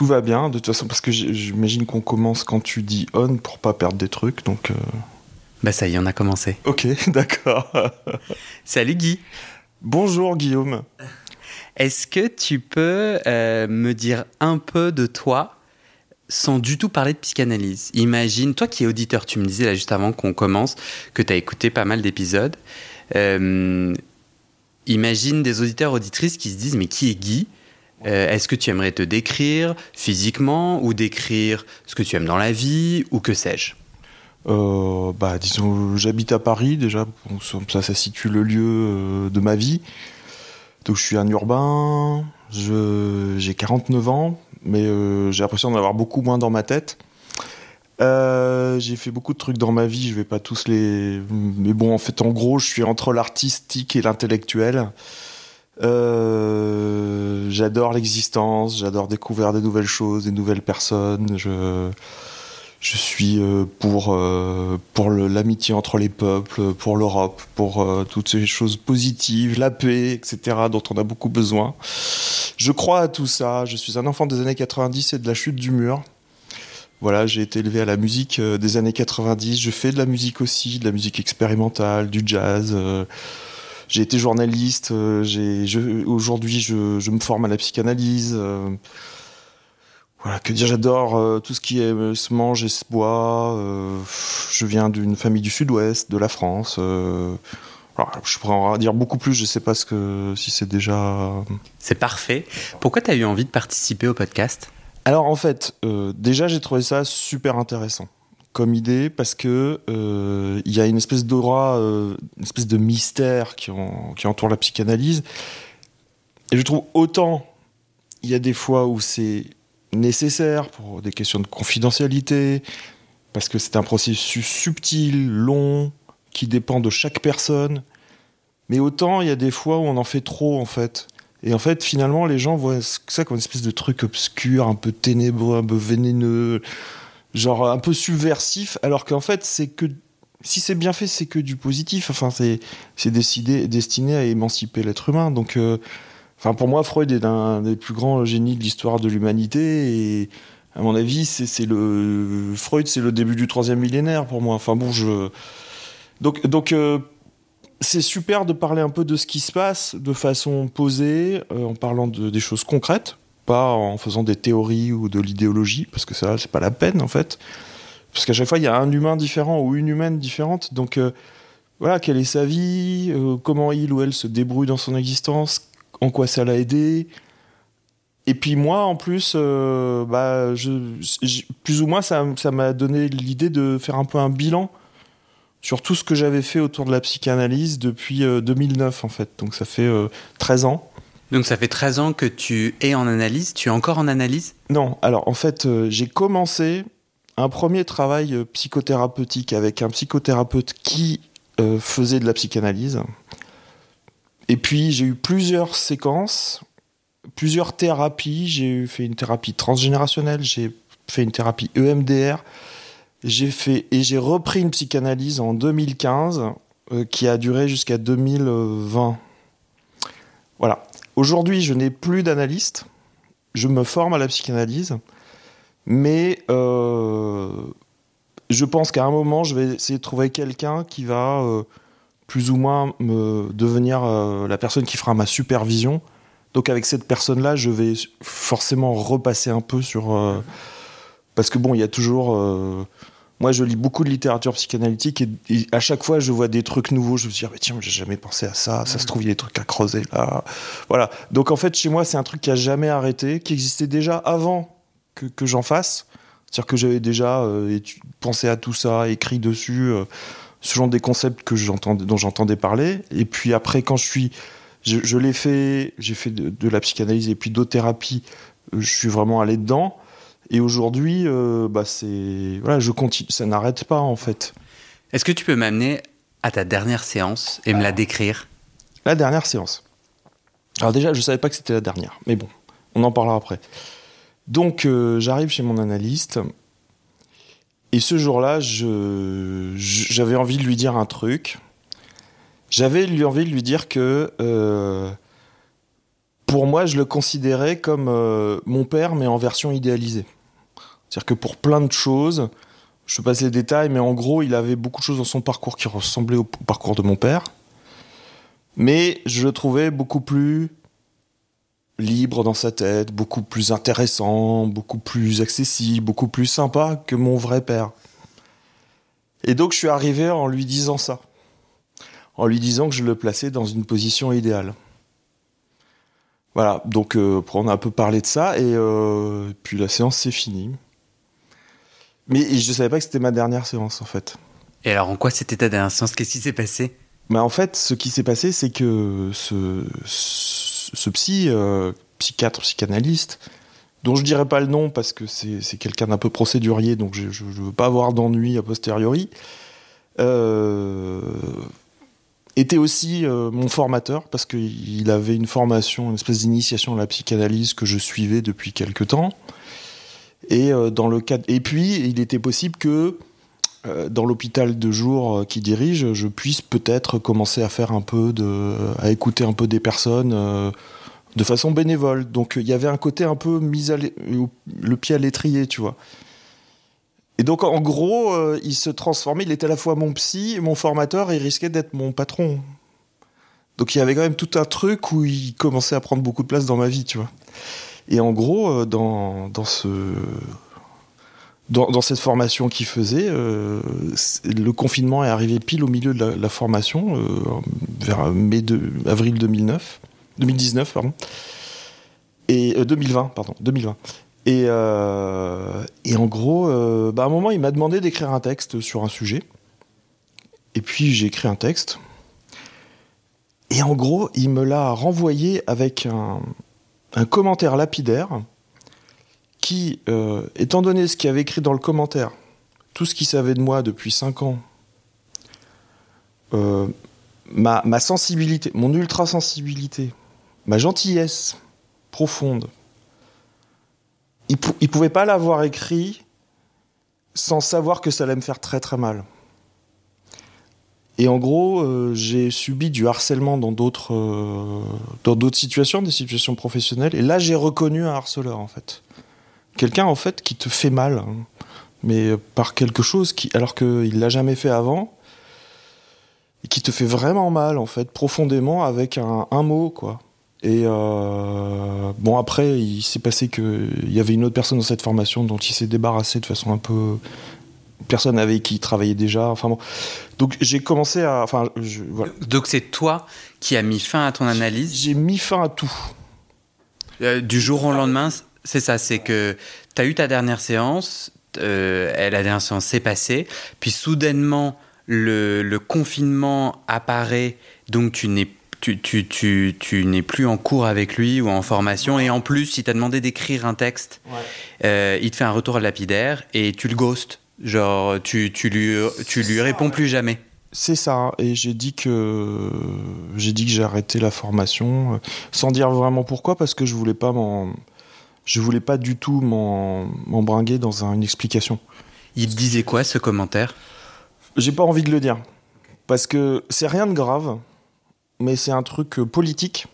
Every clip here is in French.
tout va bien de toute façon, parce que j'imagine qu'on commence quand tu dis on pour pas perdre des trucs, donc. Euh. Bah ça y est, on a commencé. Ok, d'accord. Salut Guy. Bonjour Guillaume. Est-ce que tu peux euh, me dire un peu de toi sans du tout parler de psychanalyse? Imagine, toi qui es auditeur, tu me disais là juste avant qu'on commence que tu as écouté pas mal d'épisodes. imagine des auditeurs, auditrices qui se disent mais qui est Guy? Euh, est-ce que tu aimerais te décrire physiquement ou décrire ce que tu aimes dans la vie ou que sais-je? Euh, bah, disons, j'habite à Paris déjà, ça, ça situe le lieu euh, de ma vie. Donc je suis un urbain, j'ai 49 ans, mais j'ai l'impression d'en avoir beaucoup moins dans ma tête. j'ai fait beaucoup de trucs dans ma vie, je vais pas tous les. Mais bon, en fait, en gros, je suis entre l'artistique et l'intellectuel. Euh, j'adore l'existence, j'adore découvrir des nouvelles choses, des nouvelles personnes. Je, je suis euh, pour, euh, pour l'amitié entre les peuples, pour l'Europe, pour toutes ces choses positives, la paix, etc., dont on a beaucoup besoin. Je crois à tout ça. Je suis un enfant des années 90 et de la chute du mur. Voilà, j'ai été élevé à la musique des années 90. Je fais de la musique aussi, de la musique expérimentale, du jazz j'ai été journaliste. Euh, aujourd'hui, je, je, me forme à la psychanalyse. Euh, voilà, que dire, j'adore euh, tout ce qui est, se mange et se boit. je viens d'une famille du sud-ouest, de la France. je pourrais en dire beaucoup plus, je ne sais pas ce que, si c'est déjà. C'est parfait. Pourquoi tu as eu envie de participer au podcast? Alors en fait, déjà j'ai trouvé ça super intéressant comme idée parce que euh, il y a une espèce d'aura, euh, une espèce de mystère qui, qui, entoure la psychanalyse. Et je trouve autant il y a des fois où c'est nécessaire pour des questions de confidentialité, parce que c'est un processus subtil, long, qui dépend de chaque personne. Mais autant il y a des fois où on en fait trop en fait. Et en fait, finalement, les gens voient ça comme une espèce de truc obscur, un peu ténébreux, un peu vénéneux genre un peu subversif, alors qu'en fait, c'est que si c'est bien fait, c'est que du positif. Enfin, c'est c'est décidé destiné à émanciper l'être humain. Donc, euh, enfin, pour moi, Freud est un des plus grands génies de l'histoire de l'humanité et à mon avis, c'est le Freud, c'est le début du troisième millénaire pour moi. Enfin bon, je donc donc euh, c'est super de parler un peu de ce qui se passe de façon posée, euh, en parlant de, des choses concrètes en faisant des théories ou de l'idéologie, parce que ça, c'est pas la peine en fait. Parce qu'à chaque fois, il y a un humain différent ou une humaine différente. Donc euh, voilà, quelle est sa vie, euh, comment il ou elle se débrouille dans son existence, en quoi ça l'a aidé. Et puis moi, en plus, euh, bah, plus ou moins, ça m'a donné l'idée de faire un peu un bilan sur tout ce que j'avais fait autour de la psychanalyse depuis 2009, en fait. Donc ça fait 13 ans. Donc ça fait 13 ans que tu es en analyse, tu es encore en analyse? Non, alors en fait euh, j'ai commencé un premier travail euh, psychothérapeutique avec un psychothérapeute qui euh, faisait de la psychanalyse. Et puis j'ai eu plusieurs séquences, plusieurs thérapies. J'ai fait une thérapie transgénérationnelle, j'ai fait une thérapie EMDR, j'ai fait et j'ai repris une psychanalyse en 2015 qui a duré jusqu'à 2020. Voilà. Aujourd'hui, je n'ai plus d'analyste. Je me forme à la psychanalyse. Mais euh, je pense qu'à un moment, je vais essayer de trouver quelqu'un qui va euh, plus ou moins me devenir euh, la personne qui fera ma supervision. Donc avec cette personne-là, je vais forcément repasser un peu sur... parce que bon, il y a toujours... moi, je lis beaucoup de littérature psychanalytique et, et à chaque fois, je vois des trucs nouveaux. Je me dis, ah, mais tiens, j'ai jamais pensé à ça. Ça se trouve, il y a des trucs à creuser là. Voilà. Donc en fait, chez moi, c'est un truc qui a jamais arrêté, qui existait déjà avant que, que j'en fasse. C'est-à-dire que j'avais déjà euh, pensé à tout ça, écrit dessus, euh, ce genre des concepts que dont j'entendais parler. Et puis après, quand je suis, je, je l'ai fait, j'ai fait de, de la psychanalyse et puis d'autres thérapies. euh, Je suis vraiment allé dedans. Et aujourd'hui, euh, bah c'est voilà, je continue, ça n'arrête pas en fait. Est-ce que tu peux m'amener à ta dernière séance et me la décrire? La dernière séance. Alors déjà, je savais pas que c'était la dernière, mais bon, on en parlera après. Donc, euh, j'arrive chez mon analyste, et ce jour-là, je- j'avais envie de lui dire un truc. J'avais envie de lui dire que, euh, pour moi, je le considérais comme euh, mon père, mais en version idéalisée. C'est-à-dire que pour plein de choses, je passe les détails, mais en gros, il avait beaucoup de choses dans son parcours qui ressemblaient au parcours de mon père. Mais je le trouvais beaucoup plus libre dans sa tête, beaucoup plus intéressant, beaucoup plus accessible, beaucoup plus sympa que mon vrai père. Et donc je suis arrivé en lui disant ça. En lui disant que je le plaçais dans une position idéale. Voilà, donc euh, on a un peu parlé de ça et euh, puis la séance c'est fini. Mais je savais pas que c'était ma dernière séance en fait. Et alors, en quoi c'était ta dernière séance? Qu'est-ce qui s'est passé? Mais en fait, ce qui s'est passé, c'est que ce, ce, ce psy, euh, psychiatre, psychanalyste, dont je dirais pas le nom parce que c'est quelqu'un d'un peu procédurier, donc je, je veux pas avoir d'ennui a posteriori, euh, était aussi euh, mon formateur parce qu'il avait une formation, une espèce d'initiation à la psychanalyse que je suivais depuis quelque temps. Et euh, dans le cadre, et puis il était possible que euh, dans l'hôpital de jour euh, qu'il dirige, je puisse peut-être commencer à faire un peu de, à écouter un peu des personnes de façon bénévole. Donc il y avait un côté un peu mis à le pied à l'étrier, tu vois. Et donc en gros, il se transformait, il était à la fois mon psy mon formateur et il risquait d'être mon patron. Donc il y avait quand même tout un truc où il commençait à prendre beaucoup de place dans ma vie, tu vois. Et en gros, euh, dans, dans ce dans, cette formation qu'il faisait, euh, le confinement est arrivé pile au milieu de la, formation, euh, vers mai de, avril 2009, 2019, pardon, et euh, 2020, pardon, 2020. Et, et en gros, bah, à un moment, il m'a demandé d'écrire un texte sur un sujet. Et puis j'ai écrit un texte. Et en gros, il me l'a renvoyé avec un, un commentaire lapidaire qui, euh, étant donné ce qu'il avait écrit dans le commentaire, tout ce qu'il savait de moi depuis 5 ans, euh, ma, sensibilité, mon ultra-sensibilité, ma gentillesse profonde, il, il pouvait pas l'avoir écrit sans savoir que ça allait me faire très très mal. Et en gros, euh, j'ai subi du harcèlement dans d'autres euh, dans d'autres situations, des situations professionnelles. Et là, j'ai reconnu un harceleur en fait, quelqu'un en fait qui te fait mal, hein, mais par quelque chose qui, alors qu'il l'a jamais fait avant, et qui te fait vraiment mal en fait, profondément avec un, mot quoi. Et euh, bon après, il s'est passé que il y avait une autre personne dans cette formation dont il s'est débarrassé de façon un peu personne avec qui il travaillait déjà. Enfin bon, donc j'ai commencé à, enfin, je- voilà. Donc, c'est toi qui as mis fin à ton analyse? J'ai mis fin à tout. Euh, du jour au lendemain. C'est ça, c'est que tu as eu ta dernière séance, euh, la dernière séance s'est passée, puis soudainement, le, le confinement apparaît, donc tu n'es tu, tu, tu, tu n'es plus en cours avec lui ou en formation, et en plus, il t'a demandé d'écrire un texte, euh, il te fait un retour lapidaire et tu le ghostes. Genre, tu, tu lui, tu lui réponds plus jamais. C'est ça. Et j'ai dit que j'ai dit que j'ai arrêté la formation euh, sans dire vraiment pourquoi parce que je voulais pas m'en je voulais pas du tout m'embringuer dans un- une explication. Il disait quoi ce commentaire? J'ai pas envie de le dire parce que c'est rien de grave, mais c'est un truc euh, politique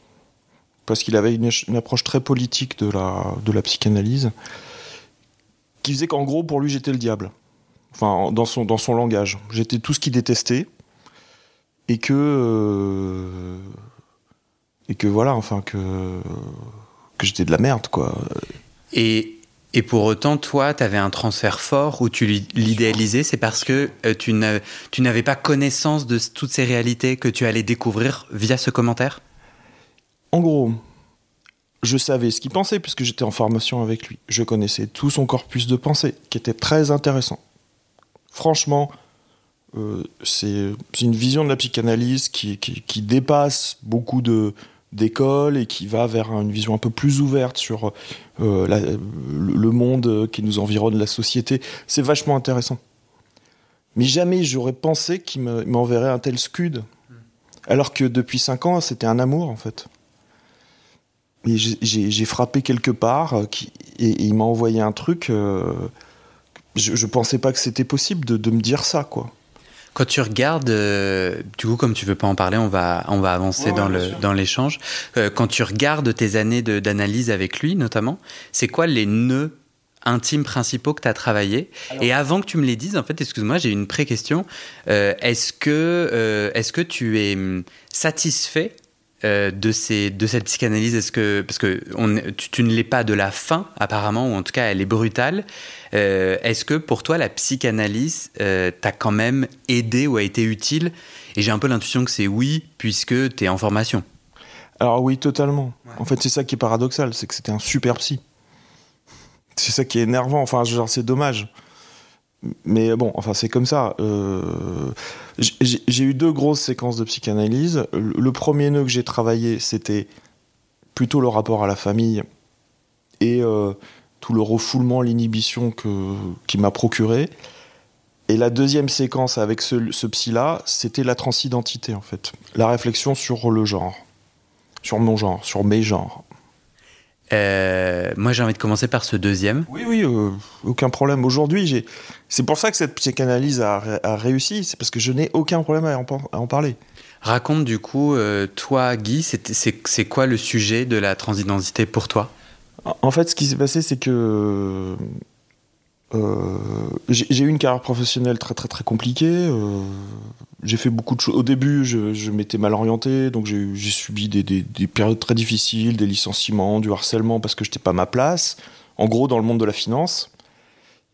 parce qu'il avait une, une approche très politique de la de la psychanalyse qui faisait qu'en gros pour lui j'étais le diable. Enfin dans son dans son langage. J'étais tout ce qu'il détestait et que euh, et que voilà, enfin que que j'étais de la merde quoi. Et et pour autant, toi, tu avais un transfert fort où tu l'idéalisais, c'est parce que euh, tu n'avais pas connaissance de toutes ces réalités que tu allais découvrir via ce commentaire? En gros, je savais ce qu'il pensait puisque j'étais en formation avec lui. Je connaissais tout son corpus de pensée qui était très intéressant. Franchement, euh, c'est une vision de la psychanalyse qui, dépasse beaucoup de, d'école et qui va vers une vision un peu plus ouverte sur euh, le monde qui nous environne, la société. C'est vachement intéressant. Mais jamais j'aurais pensé qu'il m'enverrait un tel scud. Alors que depuis 5 ans, c'était un amour en fait. J'ai frappé quelque part euh, et, il m'a envoyé un truc. Je, ne pensais pas que c'était possible de, de me dire ça, quoi. Quand tu regardes, euh, du coup, comme tu veux pas en parler, on va, on va avancer dans, le, dans l'échange. Euh, quand tu regardes tes années d'analyse avec lui, notamment, c'est quoi les nœuds intimes principaux que tu as travaillé Et avant que tu me les dises, en fait, excuse-moi, j'ai une pré-question. Euh, est-ce que, est-ce que tu es hum, satisfait euh, de, ces, de cette psychanalyse Est-ce que parce que on, tu, ne l'es pas de la fin apparemment ou en tout cas elle est brutale. Euh, est-ce que pour toi la psychanalyse euh, t'a quand même aidé ou a été utile? Et j'ai un peu l'intuition que c'est oui puisque tu es en formation. Alors oui, totalement. En fait, c'est ça qui est paradoxal, c'est que c'était un super psy. C'est ça qui est énervant. Enfin, genre c'est dommage mais bon, enfin, c'est comme ça. Euh, j'ai eu deux grosses séquences de psychanalyse. Le premier nœud que j'ai travaillé, c'était plutôt le rapport à la famille et euh, tout le refoulement, l'inhibition qui m'a procuré. Et la deuxième séquence avec ce, ce psy-là, c'était la transidentité, en fait. La réflexion sur le genre. Sur mon genre, sur mes genres. Euh, moi, j'ai envie de commencer par ce deuxième. Oui, oui, euh, aucun problème. Aujourd'hui, c'est pour ça que cette psychanalyse a, a réussi, c'est parce que je n'ai aucun problème à en, parler. Raconte du coup, euh, toi, Guy, c'est quoi le sujet de la transidentité pour toi? En fait, ce qui s'est passé, c'est que euh, j'ai eu une carrière professionnelle très très très compliquée. Euh, j'ai fait beaucoup de choses. Au début, je, m'étais mal orienté, donc j'ai subi des, des, périodes très difficiles, des licenciements, du harcèlement parce que je n'étais pas ma place. En gros, dans le monde de la finance.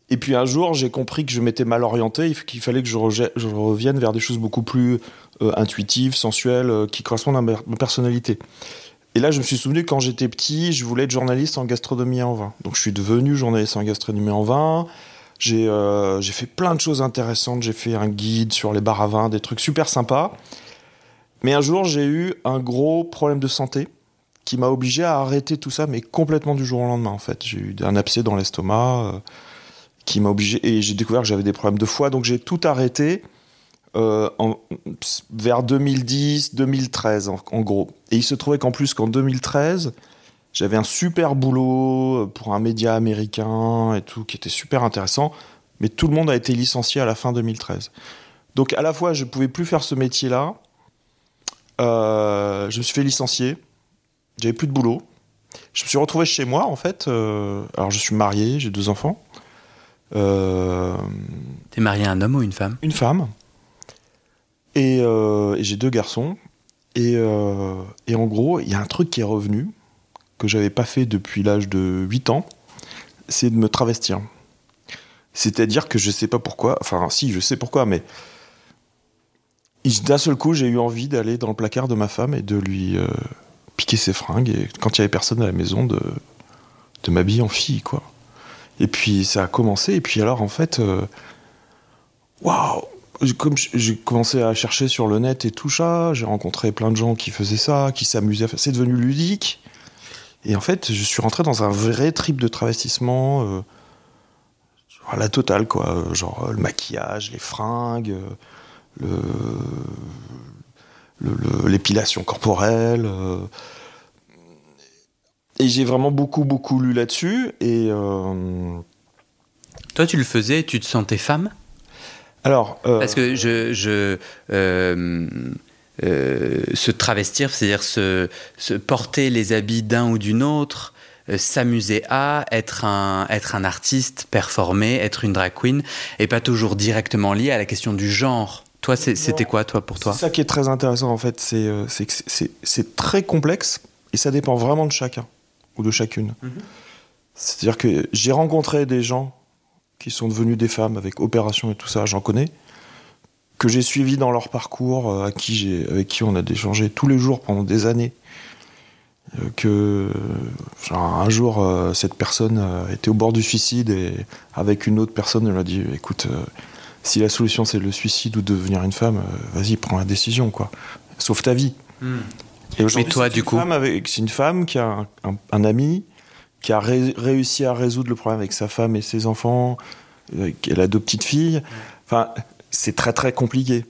Et puis un jour, j'ai compris que je m'étais mal orienté, qu'il fallait que je, je, revienne vers des choses beaucoup plus euh, intuitives, sensuelles, qui correspondent à ma personnalité. Et là, je me suis souvenu quand j'étais petit, je voulais être journaliste en gastronomie en vin. Donc, je suis devenu journaliste en gastronomie en vin. J'ai euh, fait plein de choses intéressantes. J'ai fait un guide sur les bars à vin, des trucs super sympas. Mais un jour, j'ai eu un gros problème de santé qui m'a obligé à arrêter tout ça, mais complètement du jour au lendemain, en fait. J'ai eu un abcès dans l'estomac euh, qui m'a obligé. Et j'ai découvert que j'avais des problèmes de foie, donc j'ai tout arrêté. Euh, en, vers 2010, 2013 en, gros. Et il se trouvait qu'en plus qu'en 2013, j'avais un super boulot euh, pour un média américain et tout, qui était super intéressant, mais tout le monde a été licencié à la fin 2013. Donc à la fois, je pouvais plus faire ce métier-là, euh, je me suis fait licencier, j'avais plus de boulot. Je me suis retrouvé chez moi, en fait. alors, je suis marié, j'ai deux enfants. Euh, T'es marié à un homme ou une femme? Une femme. Euh, et, j'ai deux garçons. Et, euh, et en gros, il y a un truc qui est revenu, que j'avais pas fait depuis l'âge de 8 ans, c'est de me travestir. C'est-à-dire que je sais pas pourquoi, enfin si, je sais pourquoi, mais d'un seul coup, j'ai eu envie d'aller dans le placard de ma femme et de lui euh, piquer ses fringues, et quand il y avait personne à la maison, de, de m'habiller en fille, quoi. Et puis ça a commencé, et puis alors en fait, waouh, comme j'ai commencé à chercher sur le net et tout ça, j'ai rencontré plein de gens qui faisaient ça, qui s'amusaient. C'est devenu ludique. Et en fait, je suis rentré dans un vrai trip de travestissement. Euh, la totale, quoi. Genre le maquillage, les fringues, l'épilation le, corporelle. Euh. et j'ai vraiment beaucoup, beaucoup lu là-dessus. Et. Euh, Toi, tu le faisais, tu te sentais femme? Alors, euh, Parce que je, je euh, euh, se travestir, c'est-à-dire se, se, porter les habits d'un ou d'une autre, s'amuser à être un, être un artiste, performer, être une drag queen, et pas toujours directement lié à la question du genre. Toi, c'était quoi, toi, pour toi? C'est ça qui est très intéressant, en fait. C'est c'est très complexe et ça dépend vraiment de chacun ou de chacune. Mhm. C'est-à-dire que j'ai rencontré des gens qui sont devenus des femmes avec opération et tout ça, j'en connais, que j'ai suivi dans leur parcours, euh, à qui avec qui on a échangé tous les jours pendant des années. Euh, que genre, un jour, cette personne était au bord du suicide et avec une autre personne, elle a dit écoute, si la solution c'est le suicide ou devenir une femme, euh, vas-y, prends la décision, quoi. Sauve ta vie. Hmm. Et aujourd'hui, toi, du coup C'est une femme qui a un, ami qui a réussi à résoudre le problème avec sa femme et ses enfants. Euh, elle a deux petites filles. Enfin, c'est très très compliqué.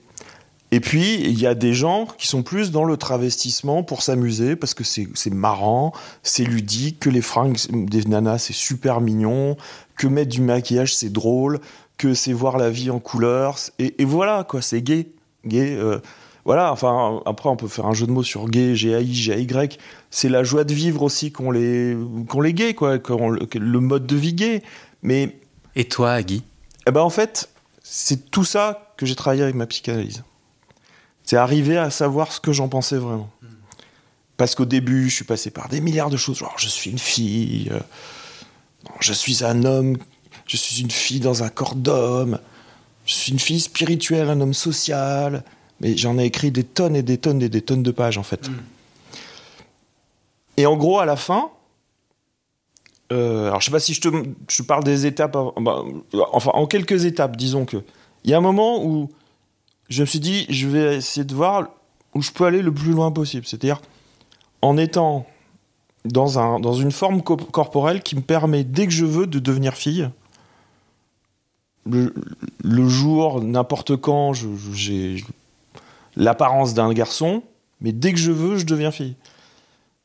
Et puis, il y a des gens qui sont plus dans le travestissement pour s'amuser, parce que c'est marrant, c'est ludique, que les fringues des nanas, c'est super mignon, que mettre du maquillage, c'est drôle, que c'est voir la vie en couleurs. Et, voilà, quoi, c'est gay. Gay. Euh, voilà, enfin, après, on peut faire un jeu de mots sur gay, G-A-I, G-A-Y. C'est la joie de vivre aussi qu'on les, qu'on les gays, quoi, le mode de vie gay. Mais. Et toi, Guy? Eh ben, en fait, c'est tout ça que j'ai travaillé avec ma psychanalyse. C'est arriver à savoir ce que j'en pensais vraiment. Parce qu'au début, je suis passé par des milliards de choses. Genre, je suis une fille, euh, je suis un homme je suis une fille dans un corps d'homme, je suis une fille spirituelle, un homme social. Mais j'en ai écrit des tonnes et des tonnes et des tonnes de pages en fait. Mm. Et en gros, à la fin, euh, alors je sais pas si je te je parle des étapes, bah, enfin en quelques étapes, disons que il y a un moment où je me suis dit, je vais essayer de voir où je peux aller le plus loin possible. C'est-à-dire en étant dans, un, dans une forme corporelle qui me permet, dès que je veux, de devenir fille le, jour, n'importe quand, j'ai l'apparence d'un garçon, mais dès que je veux, je deviens fille.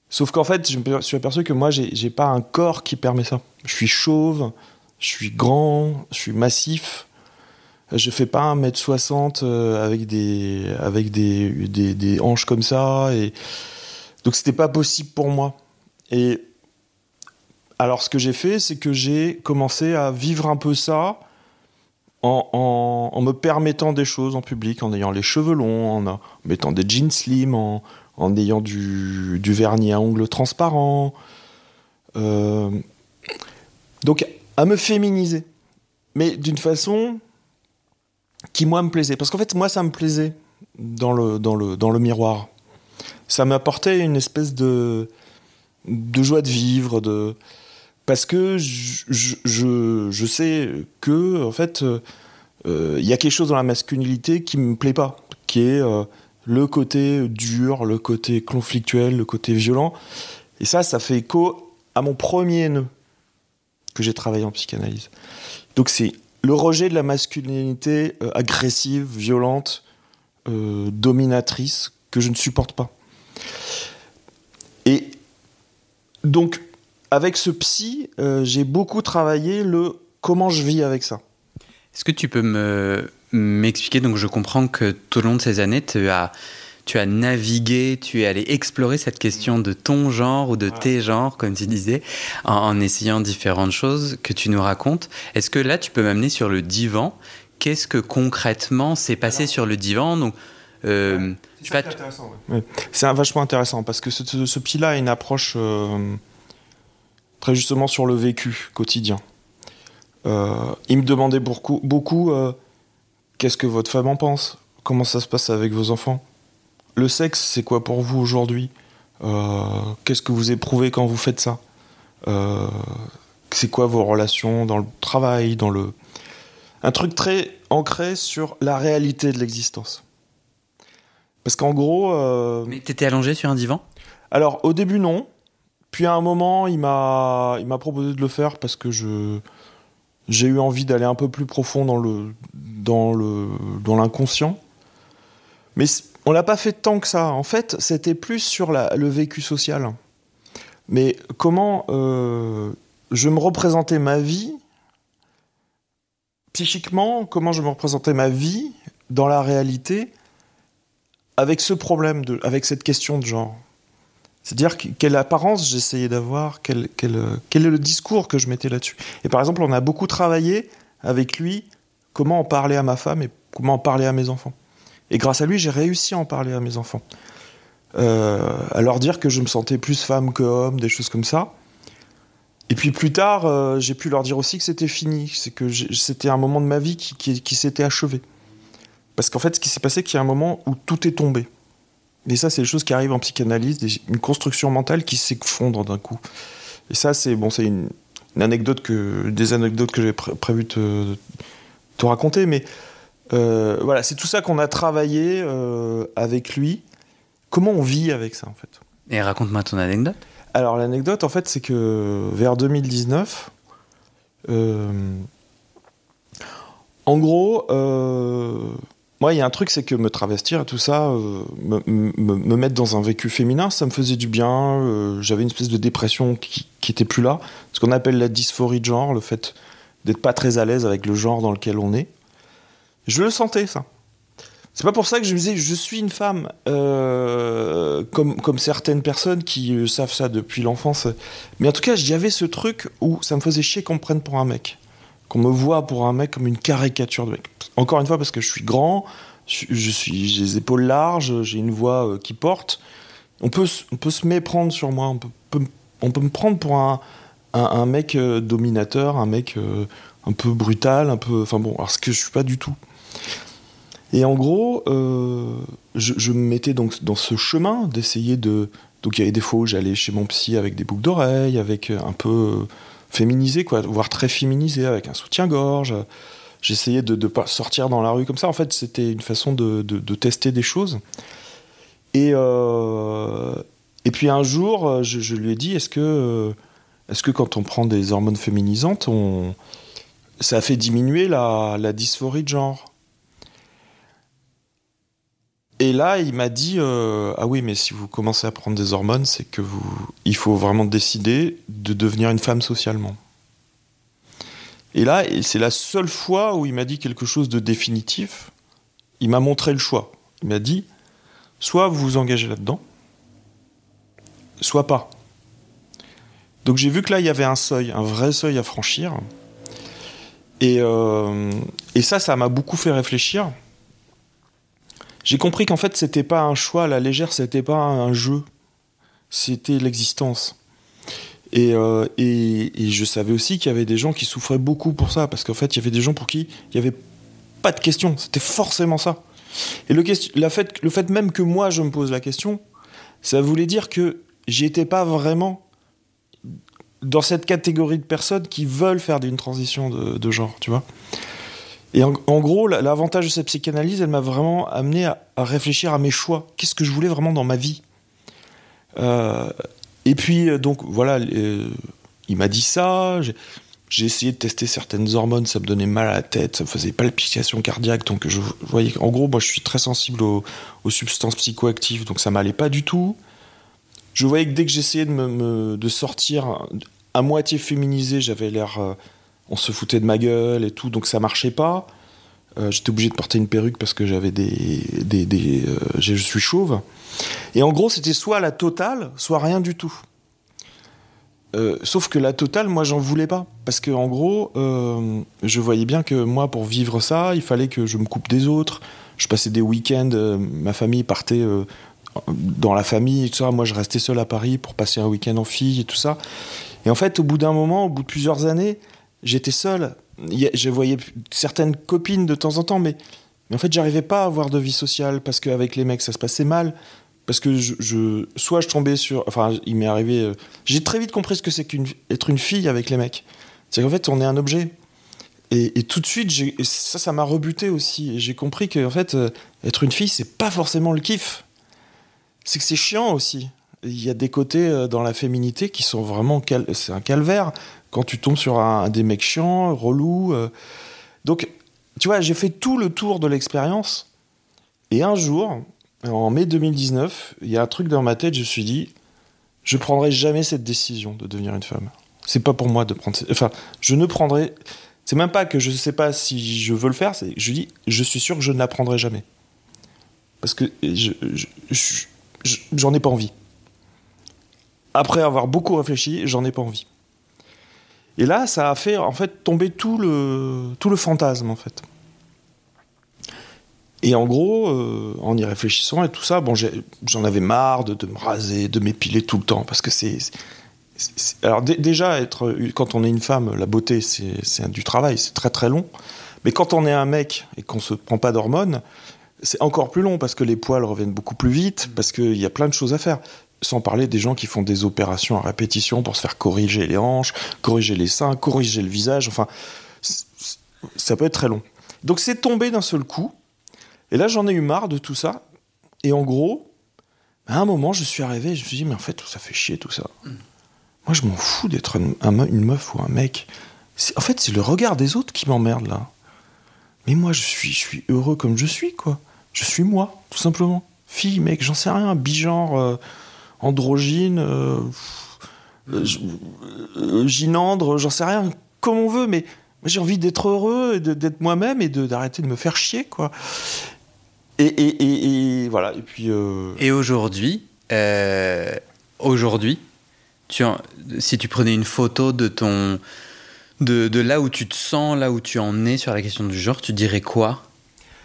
Sauf qu'en fait, je me suis aperçu que moi, j'ai pas un corps qui permet ça. Je suis chauve, je suis grand, je suis massif. Je fais pas 1m60 euh, avec des, avec des, des, des hanches comme ça. Et... Donc c'était pas possible pour moi. Et alors ce que j'ai fait, c'est que j'ai commencé à vivre un peu ça en, me permettant des choses en public, en ayant les cheveux longs, en, mettant des jeans slim, en, ayant du, vernis à ongles transparent. Euh, donc, à me féminiser. Mais d'une façon qui, moi, me plaisait. Parce qu'en fait, moi, ça me plaisait dans le, miroir. Ça m'apportait une espèce de, de joie de vivre, de, parce que je, sais que en fait euh, il y a quelque chose dans la masculinité qui me plaît pas, qui est euh, le côté dur, le côté conflictuel, le côté violent. Et ça, ça fait écho à mon premier nœud que j'ai travaillé en psychanalyse. Donc c'est le rejet de la masculinité euh, agressive, violente, dominatrice, que je ne supporte pas. Et donc avec ce psy, euh, j'ai beaucoup travaillé le comment je vis avec ça. Est-ce que tu peux me m'expliquer Donc, je comprends que tout au long de ces années, tu as tu as navigué, tu es allé explorer cette question de ton genre ou de tes genres, comme tu disais, en, essayant différentes choses que tu nous racontes. Est-ce que là, tu peux m'amener sur le divan? Qu'est-ce que concrètement s'est passé sur le divan? Donc, euh, c'est intéressant. C'est vachement intéressant parce que ce, ce, là a une approche euh, très justement sur le vécu quotidien. Euh, il me demandait beaucoup, beaucoup euh, qu'est-ce que votre femme en pense? Comment ça se passe avec vos enfants? Le sexe, c'est quoi pour vous aujourd'hui? Euh, Qu'est-ce que vous éprouvez quand vous faites ça? C'est quoi vos relations dans le travail, dans le... Un truc très ancré sur la réalité de l'existence. Parce qu'en gros... Mais t'étais allongé sur un divan? Alors, au début, non. Puis à un moment, il m'a, il m'a proposé de le faire parce que je, j'ai eu envie d'aller un peu plus profond dans le, dans le, dans l'inconscient. Mais on l'a pas fait tant que ça. En fait, c'était plus sur le vécu social. Mais comment euh, je me représentais ma vie psychiquement, comment je me représentais ma vie dans la réalité avec ce problème, de, avec cette question de genre. C'est-à-dire quelle apparence j'essayais d'avoir, quel, quel, quel, est le discours que je mettais là-dessus. Et par exemple, on a beaucoup travaillé avec lui comment en parler à ma femme et comment en parler à mes enfants. Et grâce à lui, j'ai réussi à en parler à mes enfants. Euh, à leur dire que je me sentais plus femme que homme, des choses comme ça. Et puis plus tard, euh, j'ai pu leur dire aussi que c'était fini, c'est que c'était un moment de ma vie qui, qui, qui s'était achevé. Parce qu'en fait, ce qui s'est passé, c'est qu'il y a un moment où tout est tombé. Et ça, c'est les choses qui arrivent en psychanalyse, une construction mentale qui s'effondre d'un coup. Et ça, c'est bon, c'est une, anecdote que, des anecdotes que j'ai prévu de te, raconter, mais euh, voilà, c'est tout ça qu'on a travaillé euh, avec lui. Comment on vit avec ça, en fait? Et raconte-moi ton anecdote. Alors, l'anecdote, en fait, c'est que vers 2019, euh, en gros, moi, il y a un truc, c'est que me travestir et tout ça, euh, me, mettre dans un vécu féminin, ça me faisait du bien. Euh, j'avais une espèce de dépression qui, qui était plus là. Ce qu'on appelle la dysphorie de genre, le fait d'être pas très à l'aise avec le genre dans lequel on est. Je le sentais, ça. C'est pas pour ça que je me disais, je suis une femme, euh, comme, comme certaines personnes qui savent ça depuis l'enfance. Mais en tout cas, j'avais ce truc où ça me faisait chier qu'on me prenne pour un mec qu'on me voit pour un mec comme une caricature de mec. Encore une fois, parce que je suis grand, je suis, j'ai les épaules larges, j'ai une voix euh, qui porte. On peut, on peut se méprendre sur moi, on peut, on peut me prendre pour un, un, mec euh, dominateur, un mec euh, un peu brutal, un peu. Enfin bon, alors ce que je suis pas du tout. Et en gros, je, me mettais donc dans ce chemin d'essayer de. Donc il y avait des fois où j'allais chez mon psy avec des boucles d'oreilles, avec un peu féminisé, quoi, voire très féminisé, avec un soutien-gorge. J'essayais de ne pas sortir dans la rue comme ça. En fait, c'était une façon de, de, tester des choses. Et, euh, et puis un jour, je, lui ai dit est-ce que, est que quand on prend des hormones féminisantes, on, ça fait diminuer la, la dysphorie de genre? Et là, il m'a dit euh, ah oui, mais si vous commencez à prendre des hormones, c'est que vous, il faut vraiment décider de devenir une femme socialement. Et là, c'est la seule fois où il m'a dit quelque chose de définitif. Il m'a montré le choix. Il m'a dit soit vous vous engagez là-dedans, soit pas. Donc j'ai vu que là, il y avait un seuil, un vrai seuil à franchir. Et, euh, et ça, ça m'a beaucoup fait réfléchir j'ai compris qu'en fait, c'était pas un choix à la légère, c'était pas un jeu, c'était l'existence. Et, euh, et, je savais aussi qu'il y avait des gens qui souffraient beaucoup pour ça, parce qu'en fait, il y avait des gens pour qui il n'y avait pas de question, c'était forcément ça. Et le, la fait, le fait même que moi, je me pose la question, ça voulait dire que j'y étais pas vraiment dans cette catégorie de personnes qui veulent faire d'une transition de, de genre, tu vois. Et en, gros, l'avantage de cette psychanalyse, elle m'a vraiment amené à, réfléchir à mes choix. Qu'est-ce que je voulais vraiment dans ma vie euh, Et puis, euh, donc, voilà, euh, il m'a dit ça. J'ai essayé de tester certaines hormones, ça me donnait mal à la tête, ça me faisait palpitation cardiaque. Donc, je voyais en gros, moi, je suis très sensible aux, substances psychoactives, donc ça m'allait pas du tout. Je voyais que dès que j'essayais de, me, de sortir à moitié féminisé, j'avais l'air on se foutait de ma gueule et tout, donc ça marchait pas. Euh, j'étais obligé de porter une perruque parce que j'avais des, des, euh, je suis chauve. Et en gros, c'était soit la totale, soit rien du tout. Euh, sauf que la totale, moi, j'en voulais pas. Parce que, en gros, je voyais bien que moi, pour vivre ça, il fallait que je me coupe des autres. Je passais des week-ends, ma famille partait dans la famille et tout ça. Moi, je restais seul à Paris pour passer un week-end en fille et tout ça. Et en fait, au bout d'un moment, au bout de plusieurs années, j'étais seul. Je voyais certaines copines de temps en temps, mais, en fait, j'arrivais pas à avoir de vie sociale parce qu'avec les mecs, ça se passait mal. Parce que soit je tombais sur. Enfin, il m'est arrivé. Euh, j'ai très vite compris ce que c'est qu'être une fille avec les mecs. C'est qu'en fait, on est un objet. Et, tout de suite, ça, ça m'a rebuté aussi. J'ai compris que, fait, euh, être une fille, c'est pas forcément le kiff. C'est que c'est chiant aussi. Il y a des côtés euh, dans la féminité qui sont vraiment. C'est un calvaire quand tu tombes sur un, des mecs chiants, relous. Euh. Donc, tu vois, j'ai fait tout le tour de l'expérience. Et un jour, en mai 2019, il y a un truc dans ma tête, je me suis dit, je prendrai jamais cette décision de devenir une femme. C'est pas pour moi de prendre. Enfin, je ne prendrai. C'est même pas que je ne sais pas si je veux le faire. C'est je dis, je suis sûr que je ne la prendrai jamais. Parce que je, j'en ai pas envie. après avoir beaucoup réfléchi, j'en ai pas envie. Et là, ça a fait en fait tomber tout le, tout le fantasme en fait. Et en gros, euh, en y réfléchissant et tout ça, bon, j'en avais marre de, me raser, de m'épiler tout le temps, parce que c'est. Alors déjà, être, quand on est une femme, la beauté, c'est du travail, c'est très très long. Mais quand on est un mec et qu'on se prend pas d'hormones, c'est encore plus long parce que les poils reviennent beaucoup plus vite, parce qu'il y a plein de choses à faire. Sans parler des gens qui font des opérations à répétition pour se faire corriger les hanches, corriger les seins, corriger le visage. Enfin, ça peut être très long. Donc c'est tombé d'un seul coup. Et là, j'en ai eu marre de tout ça. Et en gros, à un moment, je suis arrivé et je me suis dit, mais en fait, ça fait chier tout ça. Mm. Moi, je m'en fous d'être une meuf ou un mec. En fait, c'est le regard des autres qui m'emmerde là. Mais moi, je suis, je suis heureux comme je suis, quoi. Je suis moi, tout simplement. Fille, mec, j'en sais rien, bigenre, euh, androgyne, euh, euh, ginandre, j'en sais rien, comme on veut, mais j'ai envie d'être heureux, d'être moi-même et d'arrêter de, me faire chier, quoi. Et, voilà, et puis... Et aujourd'hui, aujourd'hui, tu si tu prenais une photo de ton... De, de, là où tu te sens, là où tu en es sur la question du genre, tu dirais quoi?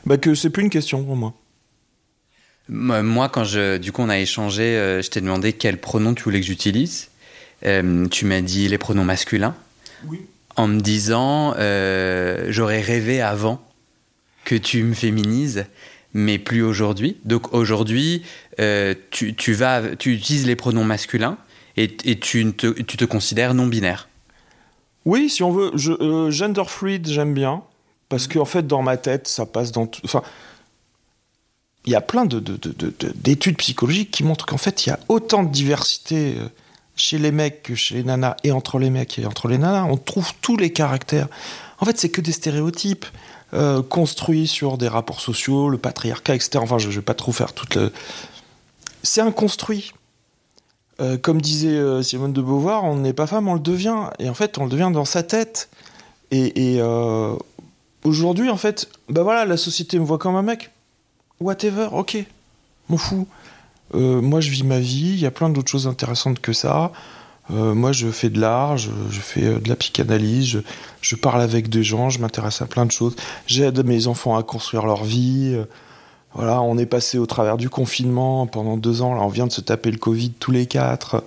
Bah que c'est plus une question pour moi. Moi, quand je, du coup, on a échangé, euh, je t'ai demandé quel pronom tu voulais que j'utilise. Euh, tu m'as dit les pronoms masculins. Oui. En me disant, euh, j'aurais rêvé avant que tu me féminises, mais plus aujourd'hui. Donc aujourd'hui, tu, tu, vas, tu utilises les pronoms masculins et, et tu, te, tu te considères non binaire. Oui, si on veut. Je, gender fluid, j'aime bien. Parce qu'en en fait, dans ma tête, ça passe dans tout. Enfin, il y a plein d'études psychologiques qui montrent qu'en fait, il y a autant de diversité euh, chez les mecs que chez les nanas, et entre les mecs et entre les nanas. On trouve tous les caractères. En fait, c'est que des stéréotypes euh, construits sur des rapports sociaux, le patriarcat, etc. Enfin, je ne vais pas trop faire toute le. C'est un construit. Euh, comme disait Simone de Beauvoir, on n'est pas femme, on le devient. Et en fait, on le devient dans sa tête. Et, aujourd'hui, en fait, bah voilà, la société me voit comme un mec. Whatever, ok, m'en fous. Euh, moi, je vis ma vie, il y a plein d'autres choses intéressantes que ça. Euh, moi, je fais de l'art, je, fais euh, de la psychanalyse, je, parle avec des gens, je m'intéresse à plein de choses. J'aide mes enfants à construire leur vie. voilà, on est passé au travers du confinement pendant deux ans. Là, on vient de se taper le Covid tous les quatre.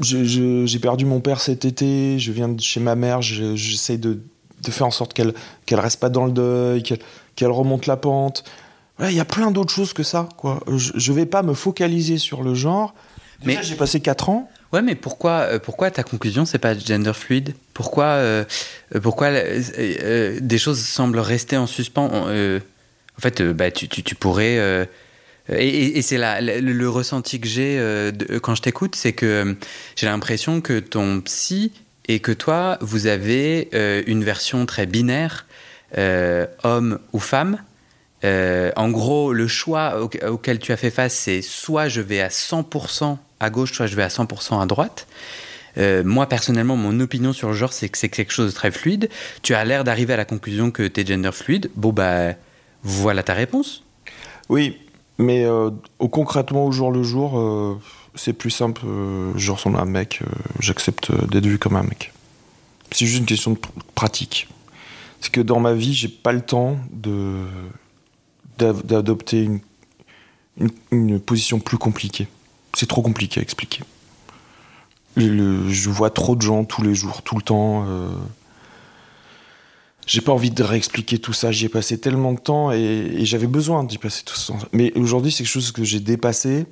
J'ai perdu mon père cet été, je viens de chez ma mère, j'essaie de faire en sorte qu'elle qu'elle reste pas dans le deuil, qu'elle remonte la pente. Il y a plein d'autres choses que ça. Quoi. Je, je vais pas me focaliser sur le genre. mais j'ai passé 4 ans. Ouais, mais pourquoi, euh, pourquoi ta conclusion, c'est pas gender fluide? Pourquoi, euh, pourquoi euh, des choses semblent rester en suspens? En fait, bah, tu, tu, tu pourrais. et, et c'est le, le, ressenti que j'ai quand je t'écoute, c'est que j'ai l'impression que ton psy et que toi, vous avez une version très binaire, homme ou femme. Euh, en gros, le choix auquel tu as fait face, c'est soit je vais à 100% à gauche, soit je vais à 100% à droite. moi, personnellement, mon opinion sur le genre, c'est que c'est quelque chose de très fluide. Tu as l'air d'arriver à la conclusion que tu es gender fluide. Bon, bah, voilà ta réponse. Oui, mais concrètement, au jour le jour c'est plus simple, euh, je ressemble à un mec, euh, j'accepte euh, d'être vu comme un mec. C'est juste une question de pratique. C'est que dans ma vie, j'ai pas le temps de d'adopter une, position plus compliquée. C'est trop compliqué à expliquer. je vois trop de gens tous les jours, tout le temps. j'ai pas envie de réexpliquer tout ça. J'y ai passé tellement de temps et, et j'avais besoin d'y passer tout ça. Mais aujourd'hui, c'est quelque chose que j'ai dépassé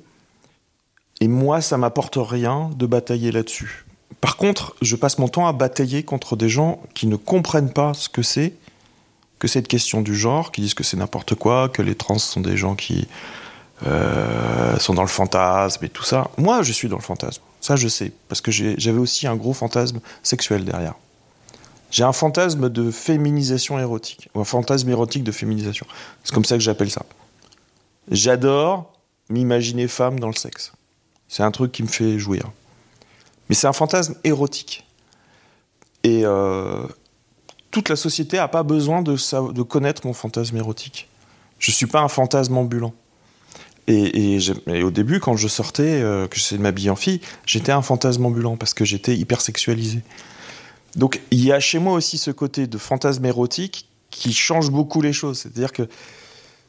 et moi, ça m'apporte rien de batailler là-dessus. Par contre, je passe mon temps à batailler contre des gens qui ne comprennent pas ce que c'est que cette question du genre, qui disent que c'est n'importe quoi, que les trans sont des gens qui euh, sont dans le fantasme et tout ça. Moi, je suis dans le fantasme. Ça, je sais. Parce que j'avais aussi un gros fantasme sexuel derrière. J'ai un fantasme de féminisation érotique. Ou un fantasme érotique de féminisation. C'est comme ça que j'appelle ça. J'adore m'imaginer femme dans le sexe. C'est un truc qui me fait jouir. Mais c'est un fantasme érotique. Et euh, toute la société n'a pas besoin de, de connaître mon fantasme érotique. Je ne suis pas un fantasme ambulant. Et, au début, quand je sortais, euh, que j'essayais de m'habiller en fille, j'étais un fantasme ambulant parce que j'étais hyper sexualisé. Donc il y a chez moi aussi ce côté de fantasme érotique qui change beaucoup les choses. C'est-à-dire que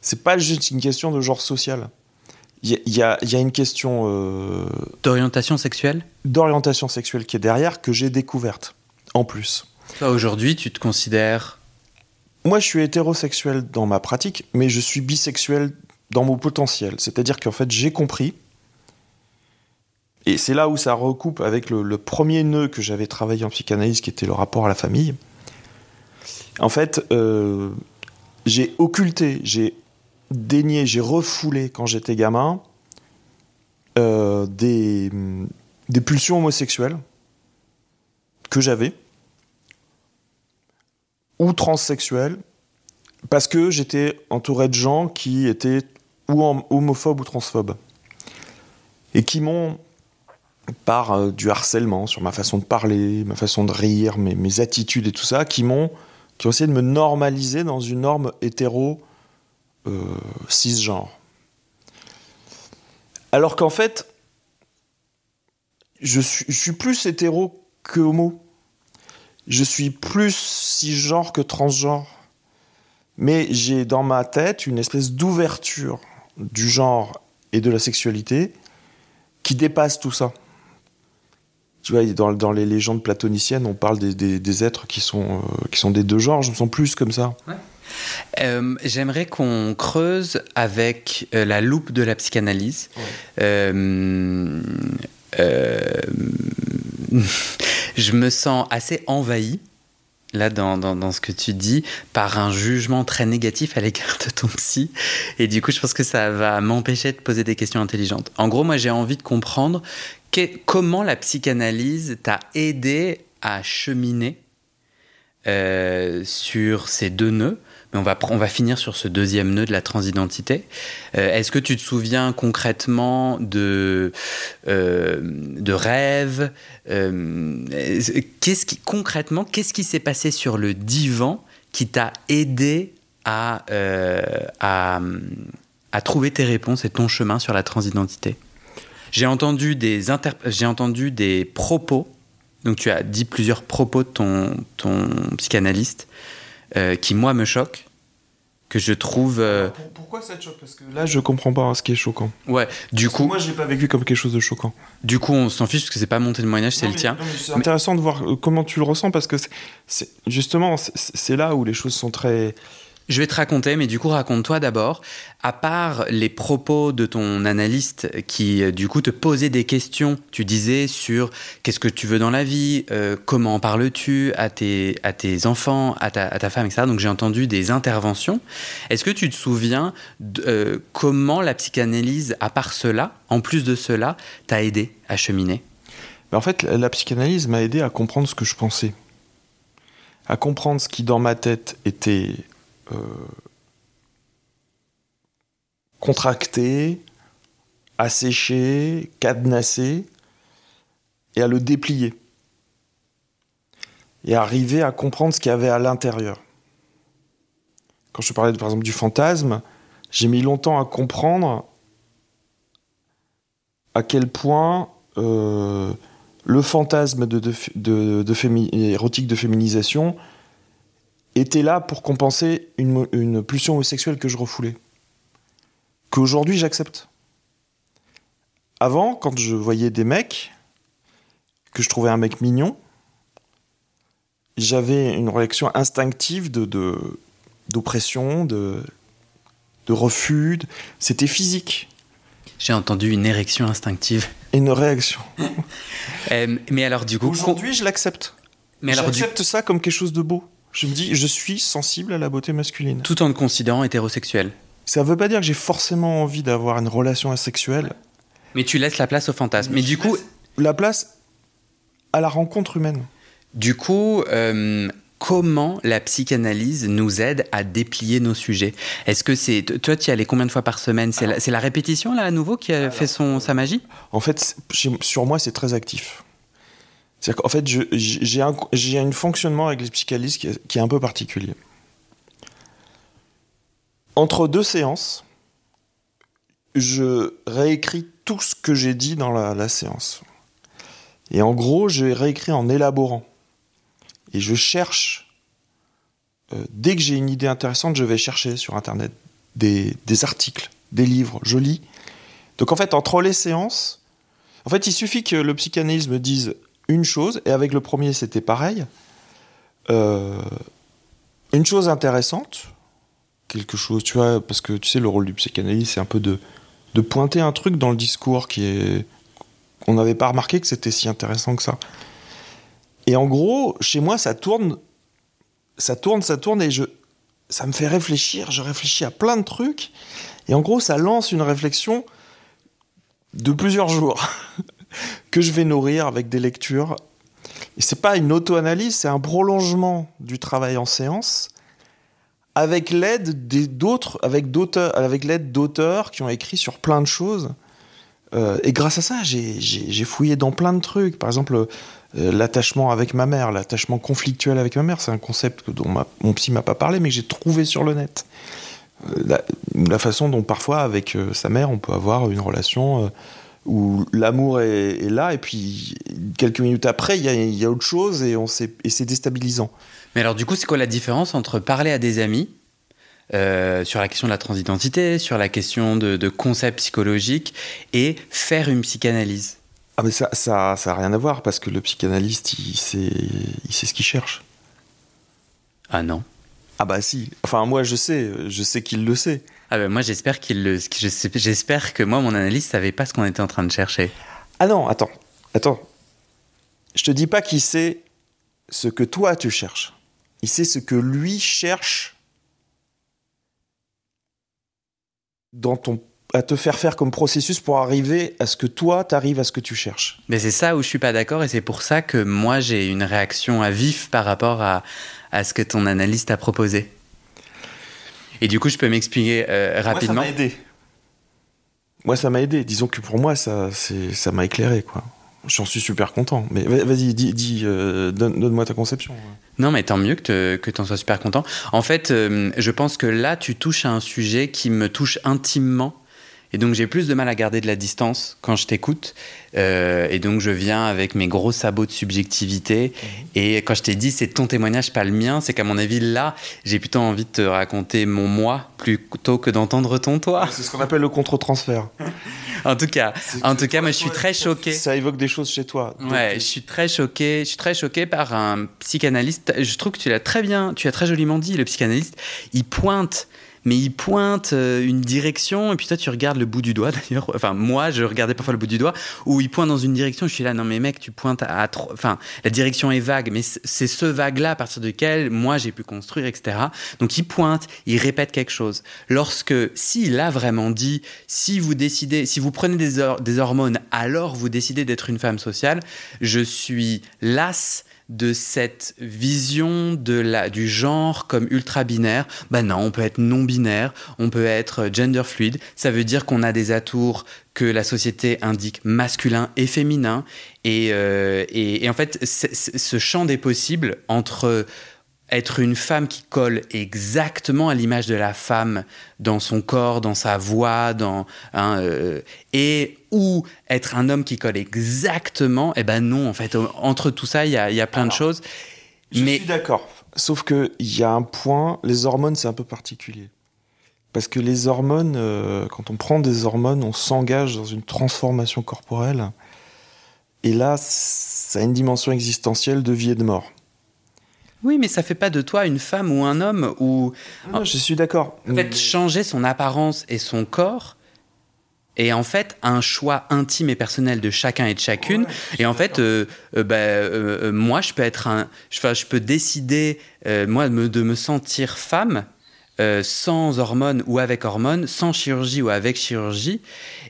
c'est pas juste une question de genre social. Il y, a, une question. Euh, d'orientation sexuelle? D'orientation sexuelle qui est derrière, que j'ai découverte, en plus. Toi, aujourd'hui, tu te considères. Moi, je suis hétérosexuel dans ma pratique, mais je suis bisexuel dans mon potentiel. C'est-à-dire qu'en fait, j'ai compris. Et c'est là où ça recoupe avec le, premier nœud que j'avais travaillé en psychanalyse, qui était le rapport à la famille. En fait, euh, j'ai occulté, j'ai dénié, j'ai refoulé quand j'étais gamin euh, des, des pulsions homosexuelles que j'avais ou transsexuelles parce que j'étais entouré de gens qui étaient ou homophobes ou transphobes et qui m'ont par euh, du harcèlement sur ma façon de parler, ma façon de rire, mes, mes attitudes et tout ça, qui m'ont qui ont essayé de me normaliser dans une norme hétéro euh, cisgenre. Alors qu'en fait, je suis, je suis plus hétéro que homo. Je suis plus cisgenre que transgenre. Mais j'ai dans ma tête une espèce d'ouverture du genre et de la sexualité qui dépasse tout ça. Tu vois, dans, dans les légendes platoniciennes, on parle des, des, êtres qui sont, euh, qui sont des deux genres. Je me sens plus comme ça. Euh, j'aimerais qu'on creuse avec euh, la loupe de la psychanalyse. Euh, je me sens assez envahi là dans, dans, ce que tu dis par un jugement très négatif à l'égard de ton psy et du coup je pense que ça va m'empêcher de poser des questions intelligentes. En gros moi j'ai envie de comprendre comment la psychanalyse t'a aidé à cheminer sur ces deux nœuds on va, finir sur ce deuxième nœud de la transidentité. Euh, est-ce que tu te souviens concrètement de, euh, de rêves euh, qu'est-ce qui, Concrètement, qu'est-ce qui s'est passé sur le divan qui t'a aidé à, à, à, trouver tes réponses et ton chemin sur la transidentité? J'ai entendu, des entendu des propos, donc tu as dit plusieurs propos de ton, ton psychanalyste. Euh, qui moi me choque que je trouve. Euh, pourquoi ça te choque? Parce que là, je comprends pas ce qui est choquant. Ouais, du coup. moi, je l'ai pas vécu comme quelque chose de choquant. Du coup, on s'en fiche parce que c'est pas mon témoignage, c'est le tien. C'est intéressant de voir euh, comment tu le ressens parce que c'est justement, c'est là où les choses sont très je vais te raconter, mais du coup, raconte-toi d'abord. À part les propos de ton analyste qui, euh, du coup, te posait des questions, tu disais sur qu'est-ce que tu veux dans la vie, euh, comment parles-tu à tes, à tes enfants, à ta, femme, etc. Donc j'ai entendu des interventions. Est-ce que tu te souviens de, euh, comment la psychanalyse, à part cela, en plus de cela, t'a aidé à cheminer? Ben, En fait, la psychanalyse m'a aidé à comprendre ce que je pensais, à comprendre ce qui dans ma tête était contracté, asséché, cadenassé, et à le déplier. Et arriver à comprendre ce qu'il y avait à l'intérieur. Quand je parlais par exemple du fantasme, j'ai mis longtemps à comprendre à quel point euh, le fantasme de, érotique de féminisation était là pour compenser une, pulsion homosexuelle que je refoulais. Qu'aujourd'hui j'accepte. Avant, quand je voyais des mecs, que je trouvais un mec mignon, j'avais une réaction instinctive de d'oppression, de, de, refus. C'était physique. J'ai entendu une érection instinctive. Une réaction. Euh, mais alors du coup... Aujourd'hui, je l'accepte. Mais J'accepte ça comme quelque chose de beau. Je me dis, je suis sensible à la beauté masculine. Tout en te considérant hétérosexuel. Ça veut pas dire que j'ai forcément envie d'avoir une relation asexuelle. Mais tu laisses la place au fantasme. Mais, du coup. La place à la rencontre humaine. Du coup, euh, comment la psychanalyse nous aide à déplier nos sujets? Est-ce que c'est. Toi, tu y allais combien de fois par semaine? C'est la, la, répétition, là, à nouveau, qui a fait son, sa magie? En fait, sur moi, c'est très actif. C'est-à-dire qu'en fait, j'ai un, un, fonctionnement avec les psychanalystes qui est, un peu particulier. Entre deux séances, je réécris tout ce que j'ai dit dans la, séance. Et en gros, je réécris en élaborant. Et je cherche, euh, dès que j'ai une idée intéressante, je vais chercher sur Internet des, des articles, des livres, je lis. Donc en fait, entre les séances, en fait, il suffit que le psychanalyse me dise une chose, et avec le premier, c'était pareil. Euh, une chose intéressante, quelque chose, tu vois, parce que tu sais, le rôle du psychanalyste, c'est un peu de, de pointer un truc dans le discours qui est. On n'avait pas remarqué que c'était si intéressant que ça. Et en gros, chez moi, ça tourne, ça tourne, ça tourne, et je, ça me fait réfléchir. Je réfléchis à plein de trucs, et en gros, ça lance une réflexion de plusieurs jours que je vais nourrir avec des lectures. Et c'est pas une auto-analyse, c'est un prolongement du travail en séance avec l'aide d'autres, avec d'auteurs, avec l'aide d'auteurs qui ont écrit sur plein de choses. Euh, et grâce à ça, j'ai fouillé dans plein de trucs. Par exemple, euh, l'attachement avec ma mère, l'attachement conflictuel avec ma mère, c'est un concept dont mon psy m'a pas parlé, mais que j'ai trouvé sur le net. Euh, la, façon dont parfois avec sa mère, on peut avoir une relation où l'amour est, là, et puis quelques minutes après, il y, y a, autre chose et, et c'est déstabilisant. Mais alors, du coup, c'est quoi la différence entre parler à des amis euh, sur la question de la transidentité, sur la question de, concepts psychologiques et faire une psychanalyse? Ah, mais ça n'a ça, ça rien à voir parce que le psychanalyste, il sait, il sait ce qu'il cherche. Ah non Ah, bah si. Enfin, moi, je sais, je sais qu'il le sait. Ah, bah moi, j'espère qu'il le. J'espère que moi, mon analyste, savait pas ce qu'on était en train de chercher. Ah non, attends, attends. Je te dis pas qu'il sait ce que toi tu cherches il sait ce que lui cherche dans ton à te faire faire comme processus pour arriver à ce que toi, tu arrives à ce que tu cherches. Mais c'est ça où je suis pas d'accord et c'est pour ça que moi j'ai une réaction à vif par rapport à, à ce que ton analyste a proposé. Et du coup, je peux m'expliquer euh, rapidement. Moi, ça m'a aidé. Moi, ça m'a aidé. Disons que pour moi, ça, ça m'a éclairé, quoi. J'en suis super content. Mais vas-y, dis, euh, donne-moi ta conception. Non, mais tant mieux que tu en sois super content. En fait, euh, je pense que là, tu touches à un sujet qui me touche intimement et donc j'ai plus de mal à garder de la distance quand je t'écoute. Euh, et donc je viens avec mes gros sabots de subjectivité. Mhm. Et quand je t'ai dit c'est ton témoignage, pas le mien, c'est qu'à mon avis là, j'ai plutôt envie de te raconter mon moi plutôt que d'entendre ton toi. C'est ce qu'on appelle le contre-transfert. en tout cas, en tout cas, moi je suis très choqué. Ça évoque des choses chez toi. Ouais, je suis très choqué. Je suis très choqué par un psychanalyste. Je trouve que tu l'as très bien, tu as très joliment dit. Le psychanalyste, il pointe mais il pointe euh, une direction et puis toi tu regardes le bout du doigt d'ailleurs. Enfin moi je regardais parfois le bout du doigt où il pointe dans une direction je suis là non mais mec tu pointes à, trop enfin la direction est vague mais c'est ce vague là à partir duquel moi j'ai pu construire etc donc il pointe il répète quelque chose. Lorsque s'il a vraiment dit si vous décidez si vous prenez des, des hormones alors vous décidez d'être une femme sociale je suis las de cette vision de du genre comme ultra binaire. Ben non, on peut être non binaire, on peut être gender fluide. Ça veut dire qu'on a des atours que la société indique masculin et féminin. Et, euh, et en fait, ce champ des possibles entre être une femme qui colle exactement à l'image de la femme dans son corps, dans sa voix, dans hein, euh, et ou être un homme qui colle exactement, eh ben non, en fait, entre tout ça, il y a, plein de choses. Je suis d'accord. Sauf qu'il y a un point, les hormones, c'est un peu particulier. Parce que les hormones, euh, quand on prend des hormones, on s'engage dans une transformation corporelle. Et là, ça a une dimension existentielle de vie et de mort. Oui, mais ça fait pas de toi une femme ou un homme ou. Non, je suis d'accord. En fait, changer son apparence et son corps est en fait un choix intime et personnel de chacun et de chacune. et en fait, euh, euh, bah, euh, moi, je peux être un, je, je peux décider moi de me, de me sentir femme. sans hormones ou avec hormones, sans chirurgie ou avec chirurgie,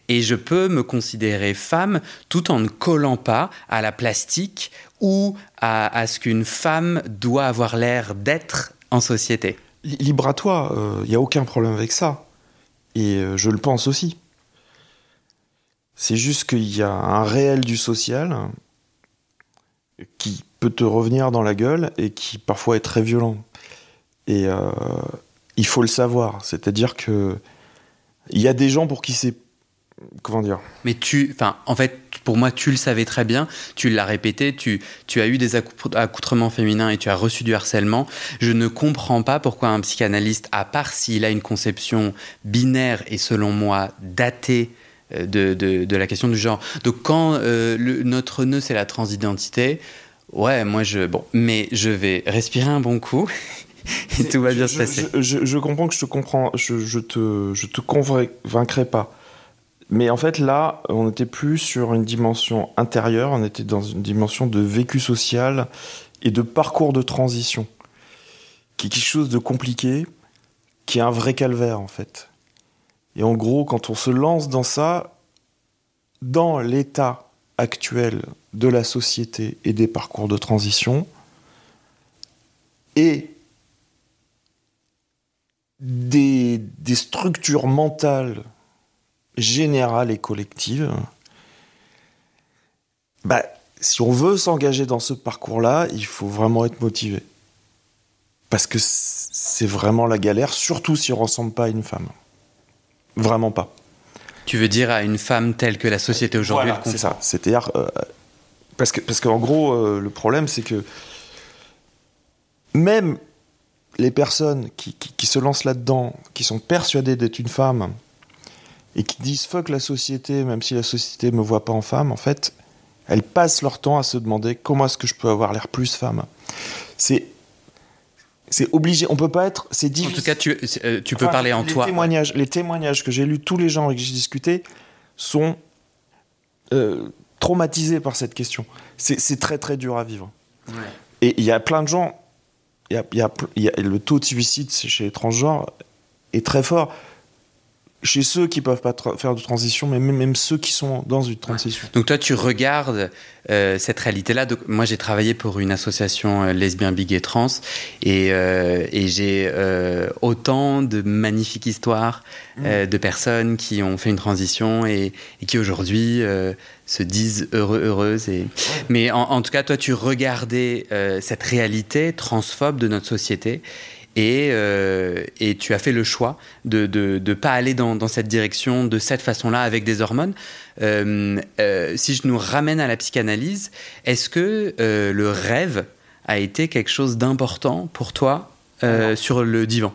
et je peux me considérer femme tout en ne collant pas à la plastique ou à, ce qu'une femme doit avoir l'air d'être en société. Libre à toi, il euh, n'y a aucun problème avec ça. Et euh, je le pense aussi. C'est juste qu'il y a un réel du social qui peut te revenir dans la gueule et qui parfois est très violent. Et euh, il faut le savoir. C'est-à-dire que il y a des gens pour qui c'est comment dire? Mais tu, enfin, en fait, pour moi, tu le savais très bien, tu l'as répété, tu, tu as eu des accoutrements féminins et tu as reçu du harcèlement. Je ne comprends pas pourquoi un psychanalyste, à part s'il a une conception binaire et selon moi datée euh, de, de, la question du genre. Donc quand euh, notre nœud c'est la transidentité, ouais, moi je bon, mais je vais respirer un bon coup. et tout va bien se passer. Je, je, comprends que je te comprends, je, je te, je te convaincrai pas. Mais en fait, là, on n'était plus sur une dimension intérieure, on était dans une dimension de vécu social et de parcours de transition, qui est quelque chose de compliqué, qui est un vrai calvaire, en fait. Et en gros, quand on se lance dans ça, dans l'état actuel de la société et des parcours de transition, et des, des structures mentales générale et collective, bah, si on veut s'engager dans ce parcours-là, il faut vraiment être motivé. Parce que c'est vraiment la galère, surtout si on ne ressemble pas à une femme. Vraiment pas. Tu veux dire à une femme telle que la société aujourd'hui voilà, C'est ça. C'est-à-dire. Euh, parce qu'en parce qu'en gros, euh, le problème, c'est que même les personnes qui, qui se lancent là-dedans, qui sont persuadées d'être une femme, et qui disent fuck la société, même si la société me voit pas en femme, en fait, elles passent leur temps à se demander comment est-ce que je peux avoir l'air plus femme. C'est c'est obligé, on peut pas être, c'est difficile. En tout cas, tu, euh, tu peux parler en les toi. Témoignages, Les témoignages que j'ai lus, tous les gens avec qui j'ai discuté, sont euh, traumatisés par cette question. C'est très très dur à vivre. Et il y a plein de gens, y a, y a, y a, le taux de suicide chez les transgenres est très fort chez ceux qui peuvent pas faire de transition, mais même, ceux qui sont dans une transition. Donc toi, tu regardes euh, cette réalité-là. Moi, j'ai travaillé pour une association euh, lesbien, big et trans, et, euh, et j'ai autant de magnifiques histoires mmh. de personnes qui ont fait une transition et, et qui aujourd'hui se disent heureux, heureuses. Et... Mais en, en, tout cas, toi, tu regardais cette réalité transphobe de notre société et, euh, et, tu as fait le choix de ne pas aller dans, dans, cette direction de cette façon-là avec des hormones. Euh, euh, si je nous ramène à la psychanalyse, est-ce que le rêve a été quelque chose d'important pour toi sur le divan?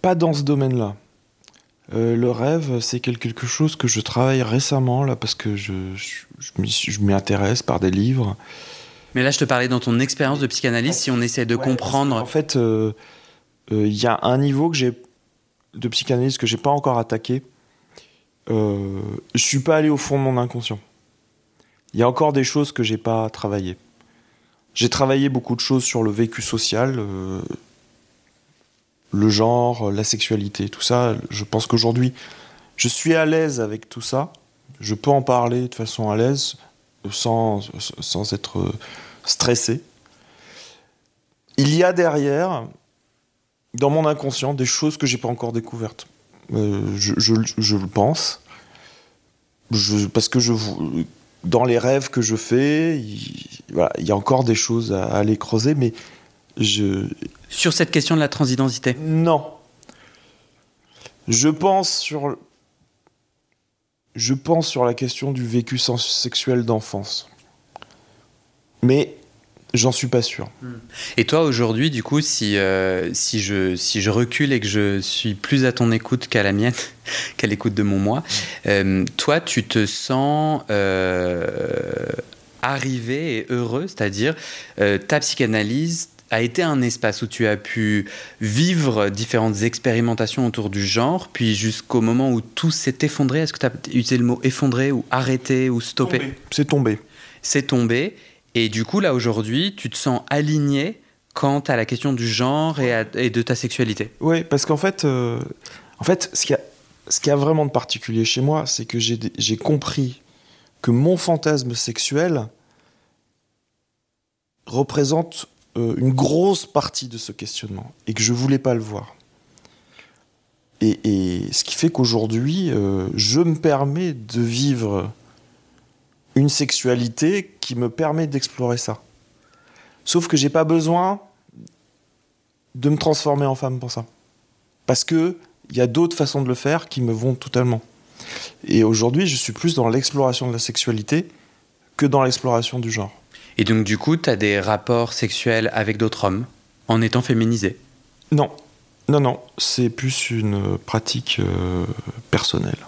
Pas dans ce domaine-là. le rêve, c'est quelque chose que je travaille récemment, là, parce que je, je, m'y intéresse par des livres. Mais là, je te parlais dans ton expérience de psychanalyse, si on essaie de comprendre. En fait, il euh, y a un niveau que j'ai de psychanalyse que j'ai pas encore attaqué. Euh, je suis pas allé au fond de mon inconscient. Il y a encore des choses que j'ai pas travaillées. J'ai travaillé beaucoup de choses sur le vécu social, euh, le genre, la sexualité, tout ça. Je pense qu'aujourd'hui, je suis à l'aise avec tout ça. Je peux en parler de façon à l'aise, sans, sans être stressé. Il y a derrière dans mon inconscient des choses que j'ai pas encore découvertes. Euh, je, je, le pense. Je, parce que je, dans les rêves que je fais, il, voilà, il y a encore des choses à, aller creuser, mais je. Sur cette question de la transidentité Non. Je pense sur. Je pense sur la question du vécu sexuel d'enfance. Mais J'en suis pas sûr. Et toi, aujourd'hui, du coup, si, euh, si, je, si je recule et que je suis plus à ton écoute qu'à la mienne, qu'à l'écoute de mon moi, euh, toi, tu te sens euh, arrivé et heureux, c'est-à-dire ta psychanalyse a été un espace où tu as pu vivre différentes expérimentations autour du genre, puis jusqu'au moment où tout s'est effondré? Est-ce que tu as utilisé le mot effondré ou arrêté ou stoppé? C'est tombé. C'est tombé. Et du coup, là, aujourd'hui, tu te sens aligné quant à la question du genre et, de ta sexualité. Oui, parce qu'en fait, euh, en fait ce qu'il y, a, vraiment de particulier chez moi, c'est que j'ai compris que mon fantasme sexuel représente euh, une grosse partie de ce questionnement et que je voulais pas le voir. Et, et ce qui fait qu'aujourd'hui, euh, je me permets de vivre une sexualité qui me permet d'explorer ça. Sauf que j'ai pas besoin de me transformer en femme pour ça. Parce que il y a d'autres façons de le faire qui me vont totalement. Et aujourd'hui, je suis plus dans l'exploration de la sexualité que dans l'exploration du genre. Et donc, du coup, tu as des rapports sexuels avec d'autres hommes en étant féminisé Non, non, non, c'est plus une pratique euh, personnelle.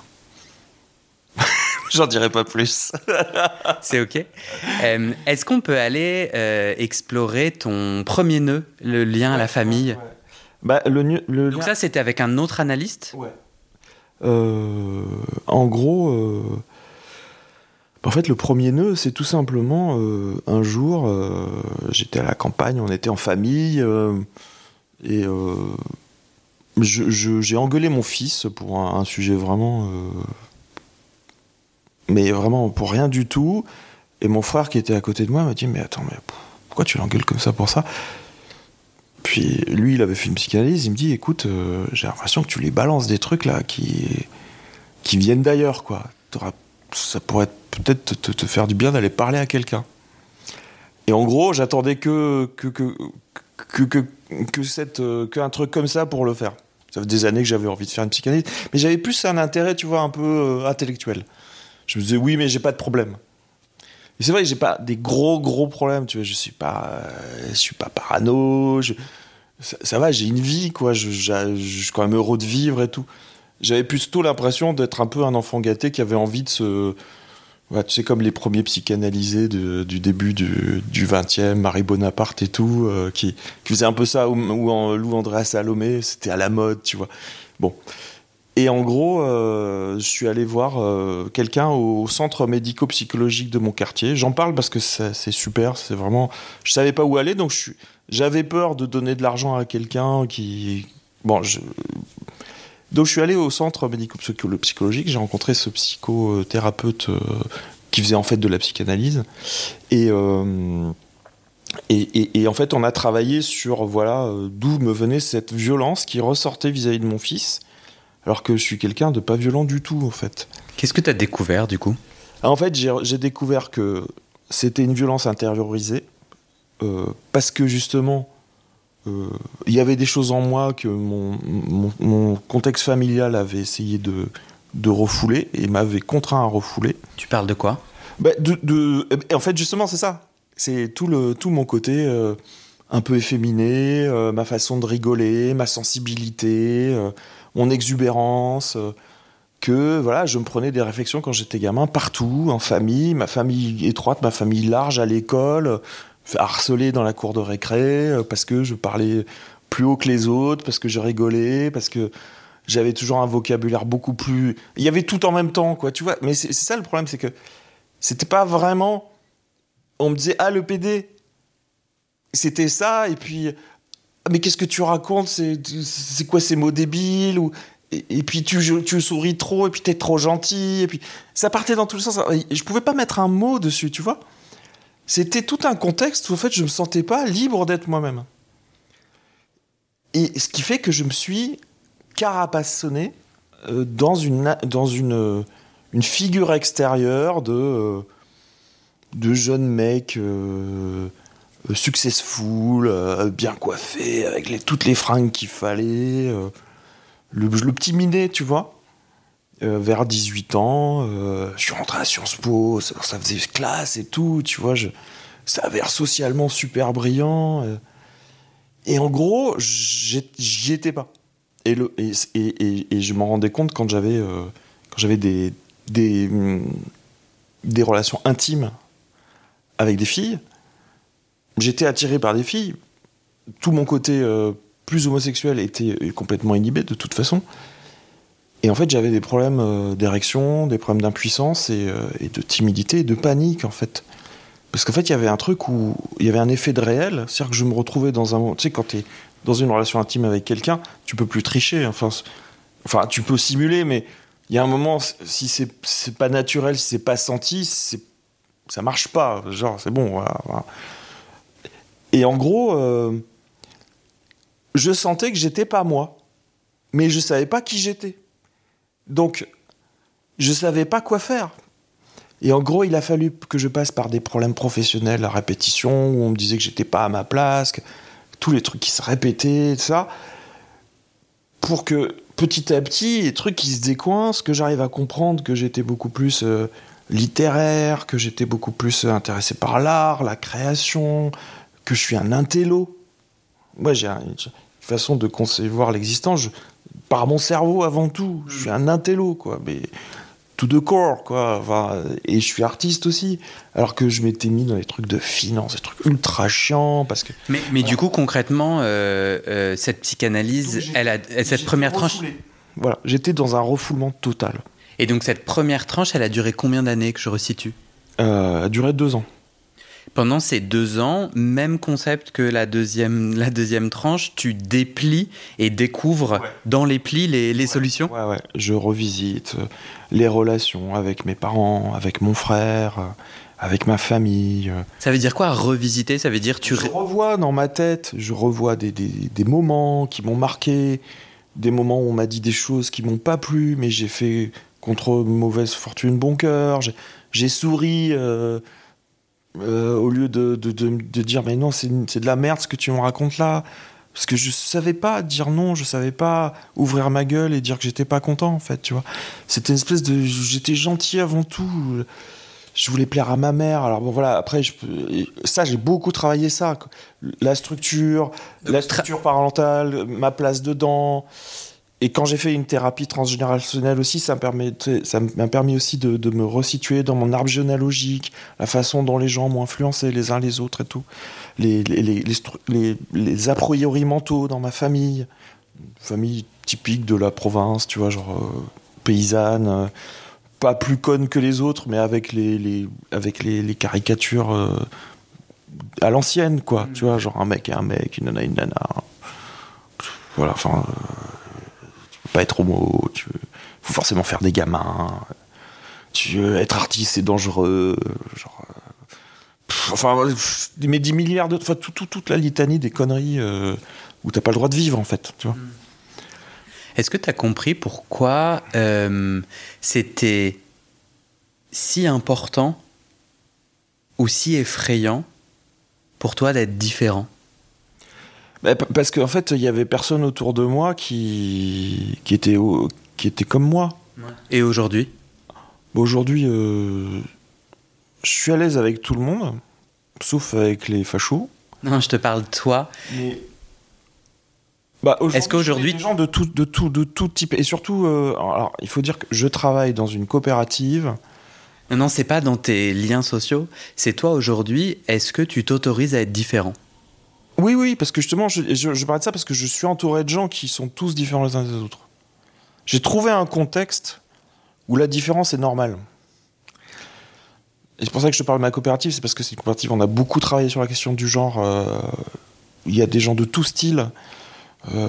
J'en dirai pas plus. c'est ok. Euh, est-ce qu'on peut aller euh, explorer ton premier nœud, le lien à la famille? Bah, le, le Donc ça, c'était avec un autre analyste? Ouais. en gros, en fait, le premier nœud, c'est tout simplement un jour, j'étais à la campagne, on était en famille, et j'ai engueulé mon fils pour un, sujet vraiment. Euh, mais vraiment pour rien du tout. Et mon frère qui était à côté de moi m'a dit Mais attends, mais pourquoi tu l'engueules comme ça pour ça? Puis lui, il avait fait une psychanalyse. Il me dit Écoute, euh, j'ai l'impression que tu les balances des trucs là qui, qui viennent d'ailleurs, quoi. Ça pourrait peut-être te, faire du bien d'aller parler à quelqu'un. Et en gros, j'attendais que que, que, que, que, que, euh, qu'un truc comme ça pour le faire. Ça fait des années que j'avais envie de faire une psychanalyse, mais j'avais plus un intérêt, tu vois, un peu euh, intellectuel. Je me disais oui, mais j'ai pas de problème. Et c'est vrai j'ai pas des gros gros problèmes, tu vois. Je suis pas, euh, je suis pas parano. ça, va, j'ai une vie, quoi. Je, suis quand même heureux de vivre et tout. J'avais plutôt l'impression d'être un peu un enfant gâté qui avait envie de se Ouais, tu sais, comme les premiers psychanalysés du début du, du 20e, Marie Bonaparte et tout, euh, qui, qui faisaient un peu ça, ou, en Lou Andréa Salomé, c'était à la mode, tu vois. Bon. Et en gros, euh, je suis allé voir euh, quelqu'un au centre médico-psychologique de mon quartier. J'en parle parce que c'est super, c'est vraiment. Je savais pas où aller, donc j'avais peur de donner de l'argent à quelqu'un qui. Bon, je, donc je suis allé au centre médico-psychologique, j'ai rencontré ce psychothérapeute euh, qui faisait en fait de la psychanalyse. Et, et, en fait, on a travaillé sur voilà d'où me venait cette violence qui ressortait vis-à-vis de mon fils, alors que je suis quelqu'un de pas violent du tout en fait. Qu'est-ce que tu as découvert du coup? En fait, j'ai découvert que c'était une violence intériorisée, parce que justement, euh, il y avait des choses en moi que mon, mon, contexte familial avait essayé de, de refouler et m'avait contraint à refouler. Tu parles de quoi? Bah, de, de, En fait, justement, c'est ça. C'est tout, le, tout mon côté euh, un peu efféminé, euh, ma façon de rigoler, ma sensibilité, mon exubérance. que voilà, je me prenais des réflexions quand j'étais gamin partout, en famille, ma famille étroite, ma famille large à l'école, harcelé dans la cour de récré euh, parce que je parlais plus haut que les autres, parce que je rigolais, parce que j'avais toujours un vocabulaire beaucoup plus. Il y avait tout en même temps, quoi, tu vois. Mais c'est ça le problème, c'est que c'était pas vraiment. On me disait, ah, le PD, c'était ça, et puis. Ah, mais qu'est-ce que tu racontes? C'est quoi ces mots débiles? Et, puis tu, souris trop, et puis t'es trop gentil, et puis ça partait dans tous les sens. Je pouvais pas mettre un mot dessus, tu vois c'était tout un contexte où en fait je me sentais pas libre d'être moi-même. Et ce qui fait que je me suis carapassonné euh, dans euh, une figure extérieure de euh, de jeune mec successful, bien coiffé, avec les, toutes les fringues qu'il fallait, le, le, petit minet, tu vois. Euh, vers 18 ans, euh, je suis rentré à Sciences Po, ça, faisait classe et tout, tu vois, je, ça avait l'air socialement super brillant. Euh. et en gros, j'y étais pas. Et, le, et, et, je m'en rendais compte quand j'avais des, des, des relations intimes avec des filles. J'étais attiré par des filles. Tout mon côté plus homosexuel était complètement inhibé de toute façon. Et en fait, j'avais des problèmes euh, d'érection, des problèmes d'impuissance euh, et, de timidité de panique, en fait. Parce qu'en fait, il y avait un truc où il y avait un effet de réel. C'est-à-dire que je me retrouvais dans un. Tu sais, quand tu es dans une relation intime avec quelqu'un, tu peux plus tricher. Enfin, enfin, tu peux simuler, mais il y a un moment, si c'est pas naturel, si c'est pas senti, ça marche pas. Genre, c'est bon, voilà, Et en gros, euh, je sentais que j'étais pas moi, mais je savais pas qui j'étais. Donc, je savais pas quoi faire. Et en gros, il a fallu que je passe par des problèmes professionnels à répétition, où on me disait que j'étais pas à ma place, tous les trucs qui se répétaient, ça, pour que, petit à petit, les trucs qui se décoincent, que j'arrive à comprendre que j'étais beaucoup plus euh, littéraire, que j'étais beaucoup plus euh, intéressé par l'art, la création, que je suis un intello. Moi, j'ai une façon de concevoir l'existence par mon cerveau avant tout. Je suis un intello, quoi. Mais tout de corps, quoi. et je suis artiste aussi. Alors que je m'étais mis dans les trucs de finance, des trucs ultra chiants. Parce que, mais, mais du coup, concrètement, euh, euh, cette psychanalyse, elle a, cette première tranche. Voilà, j'étais dans un refoulement total. Et donc, cette première tranche, elle a duré combien d'années que je resitue? Euh, Elle a duré deux ans. Pendant ces deux ans, même concept que la deuxième, la deuxième tranche, tu déplies et découvres dans les plis les, les solutions? Ouais, ouais. Je revisite euh, les relations avec mes parents, avec mon frère, euh, avec ma famille. Euh. Ça veut dire quoi revisiter? Ça veut dire tu... Je revois dans ma tête, je revois des, des, des moments qui m'ont marqué, des moments où on m'a dit des choses qui m'ont pas plu, mais j'ai fait contre mauvaise fortune bon cœur. J'ai souri... Euh, au lieu de, de, de, dire mais non c'est de la merde ce que tu me racontes là. Parce que je savais pas dire non je savais pas ouvrir ma gueule et dire que j'étais pas content en fait tu vois. C'était une espèce de j'étais gentil avant tout. Je voulais plaire à ma mère. Alors bon voilà après je, ça j'ai beaucoup travaillé ça la structure la structure parentale ma place dedans et quand j'ai fait une thérapie transgénérationnelle aussi, ça m'a permis aussi de, me resituer dans mon arbre généalogique, la façon dont les gens m'ont influencé les uns les autres et tout, les, les, les, les, a priori mentaux dans ma famille, famille typique de la province, tu vois, genre euh, paysanne, euh, pas plus conne que les autres, mais avec les, avec les, caricatures euh, à l'ancienne, quoi, tu vois, genre un mec et un mec, une nana et une nana. Voilà, enfin pas être homo, tu faut forcément faire des gamins. Tu veux être artiste, c'est dangereux. Genre, enfin, mais 10 milliards de. Enfin, tout, toute la litanie des conneries euh, où t'as pas le droit de vivre, en fait. Tu vois. Hmm. Est-ce que tu as compris pourquoi euh, c'était si important ou si effrayant pour toi d'être différent? Bah, parce qu'en fait, il y avait personne autour de moi qui, qui, était, qui était comme moi. Et aujourd'hui? Bah, Aujourd'hui, euh, je suis à l'aise avec tout le monde, sauf avec les fachos. Non, je te parle de toi. Bah, Est-ce qu'aujourd'hui. Des gens de tout, de, tout, de tout type. Et surtout, euh, alors, il faut dire que je travaille dans une coopérative. Non, non, c'est pas dans tes liens sociaux. C'est toi aujourd'hui. Est-ce que tu t'autorises à être différent? Oui, oui, parce que justement, je, je, parlais de ça parce que je suis entouré de gens qui sont tous différents les uns des autres. J'ai trouvé un contexte où la différence est normale. Et c'est pour ça que je parle de ma coopérative, c'est parce que c'est une coopérative, on a beaucoup travaillé sur la question du genre. Euh, il y a des gens de tout style. Euh,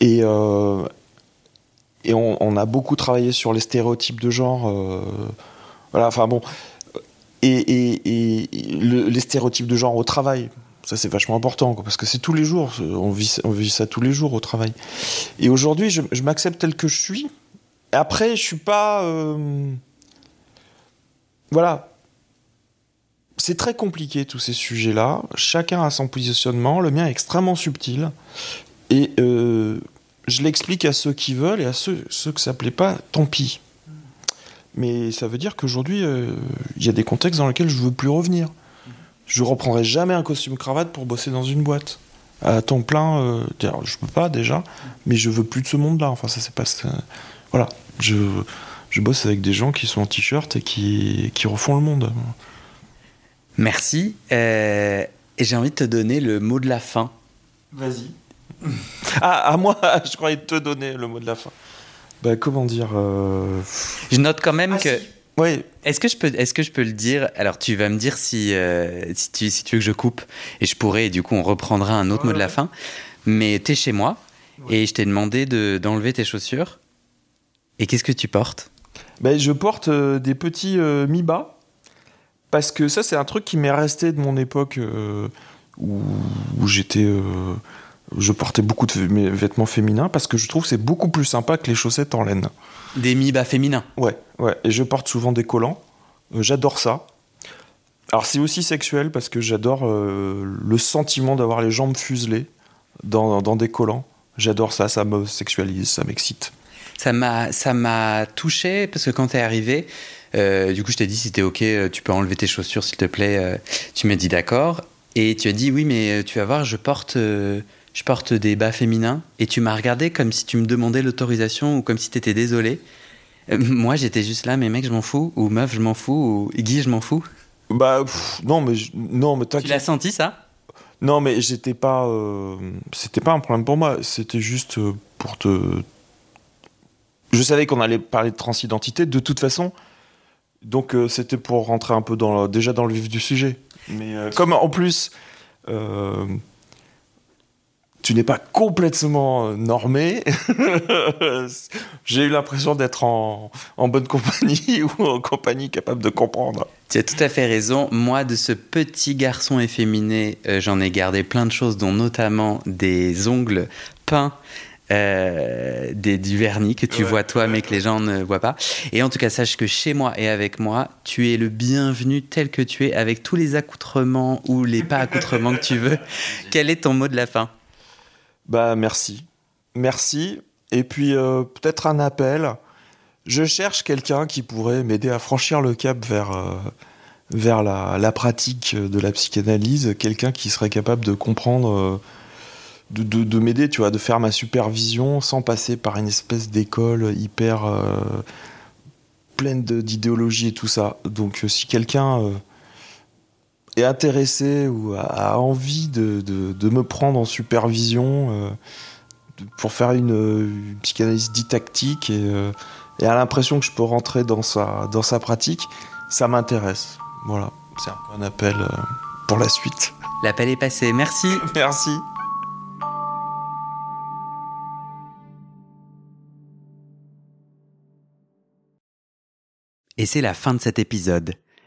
et euh, et on, a beaucoup travaillé sur les stéréotypes de genre. voilà, enfin bon. Et, les stéréotypes de genre au travail. Ça, c'est vachement important, parce que c'est tous les jours, on vit, ça tous les jours au travail. Et aujourd'hui, je, m'accepte tel que je suis. après, je suis pas. Euh, voilà. C'est très compliqué, tous ces sujets-là. Chacun a son positionnement. Le mien est extrêmement subtil. Et euh, je l'explique à ceux qui veulent et à ceux, que ça plaît pas, tant pis. Mais ça veut dire qu'aujourd'hui, euh, il y a des contextes dans lesquels je veux plus revenir je reprendrai jamais un costume cravate pour bosser dans une boîte à temps plein. Euh, je peux pas déjà, mais je veux plus de ce monde-là. Enfin, ça c'est pas. Voilà, je, je bosse avec des gens qui sont en t-shirt et qui, qui refont le monde. Merci. Euh, et j'ai envie de te donner le mot de la fin. Vas-y. ah, à moi, je croyais te donner le mot de la fin. Bah, comment dire euh, Je note quand même ah, que. Oui. Est-ce que, je peux, est que je peux le dire? Alors, tu vas me dire si, euh, si, tu, si tu veux que je coupe, et je pourrais, et du coup, on reprendra un autre mot de la fin. Mais tu es chez moi, et je t'ai demandé d'enlever tes chaussures. Et qu'est-ce que tu portes? Ben, Je porte euh, des petits euh, mi-bas, parce que ça, c'est un truc qui m'est resté de mon époque où, où j'étais je portais beaucoup de vêtements féminins parce que je trouve que c'est beaucoup plus sympa que les chaussettes en laine. Des mi-bas féminins Ouais, ouais. Et je porte souvent des collants. Euh, j'adore ça. Alors c'est aussi sexuel parce que j'adore euh, le sentiment d'avoir les jambes fuselées dans, dans, des collants. J'adore ça, ça me sexualise, ça m'excite. Ça m'a, ça m'a touché parce que quand t'es arrivé, euh, du coup, je t'ai dit si t'es ok, euh, tu peux enlever tes chaussures s'il te plaît. Tu m'as dit d'accord. Et tu as dit oui, mais tu vas voir, je porte, je porte des bas féminins. Et tu m'as regardé comme si tu me demandais l'autorisation ou comme si t'étais désolé. moi, j'étais juste là, mais mec, je m'en fous. Ou meuf, je m'en fous. Ou Guy, je m'en fous. Bah, non, mais, non, mais Tu l'as senti ça? Non, mais j'étais pas. C'était pas un problème pour moi. C'était juste pour te. Je savais qu'on allait parler de transidentité. De toute façon, donc euh, c'était pour rentrer un peu dans déjà dans le vif du sujet. Mais euh, comme en plus euh, tu n'es pas complètement normé, j'ai eu l'impression d'être en, en, bonne compagnie ou en compagnie capable de comprendre. Tu as tout à fait raison. Moi, de ce petit garçon efféminé, j'en ai gardé plein de choses, dont notamment des ongles peints euh, des, du vernis que tu vois toi, mais que les gens ne voient pas. Et en tout cas, sache que chez moi et avec moi, tu es le bienvenu tel que tu es, avec tous les accoutrements ou les pas accoutrements que tu veux. Quel est ton mot de la fin? Bah merci, merci. Et puis euh, peut-être un appel. Je cherche quelqu'un qui pourrait m'aider à franchir le cap vers euh, vers la, la, pratique de la psychanalyse, quelqu'un qui serait capable de comprendre de, m'aider, tu vois, de faire ma supervision sans passer par une espèce d'école hyper euh, pleine d'idéologie et tout ça. Donc euh, si quelqu'un euh, est intéressé ou a, envie de, me prendre en supervision pour faire une, psychanalyse didactique et, et a l'impression que je peux rentrer dans sa, dans sa pratique, ça m'intéresse. Voilà, c'est un peu un appel pour la suite. L'appel est passé, merci. merci. Et c'est la fin de cet épisode.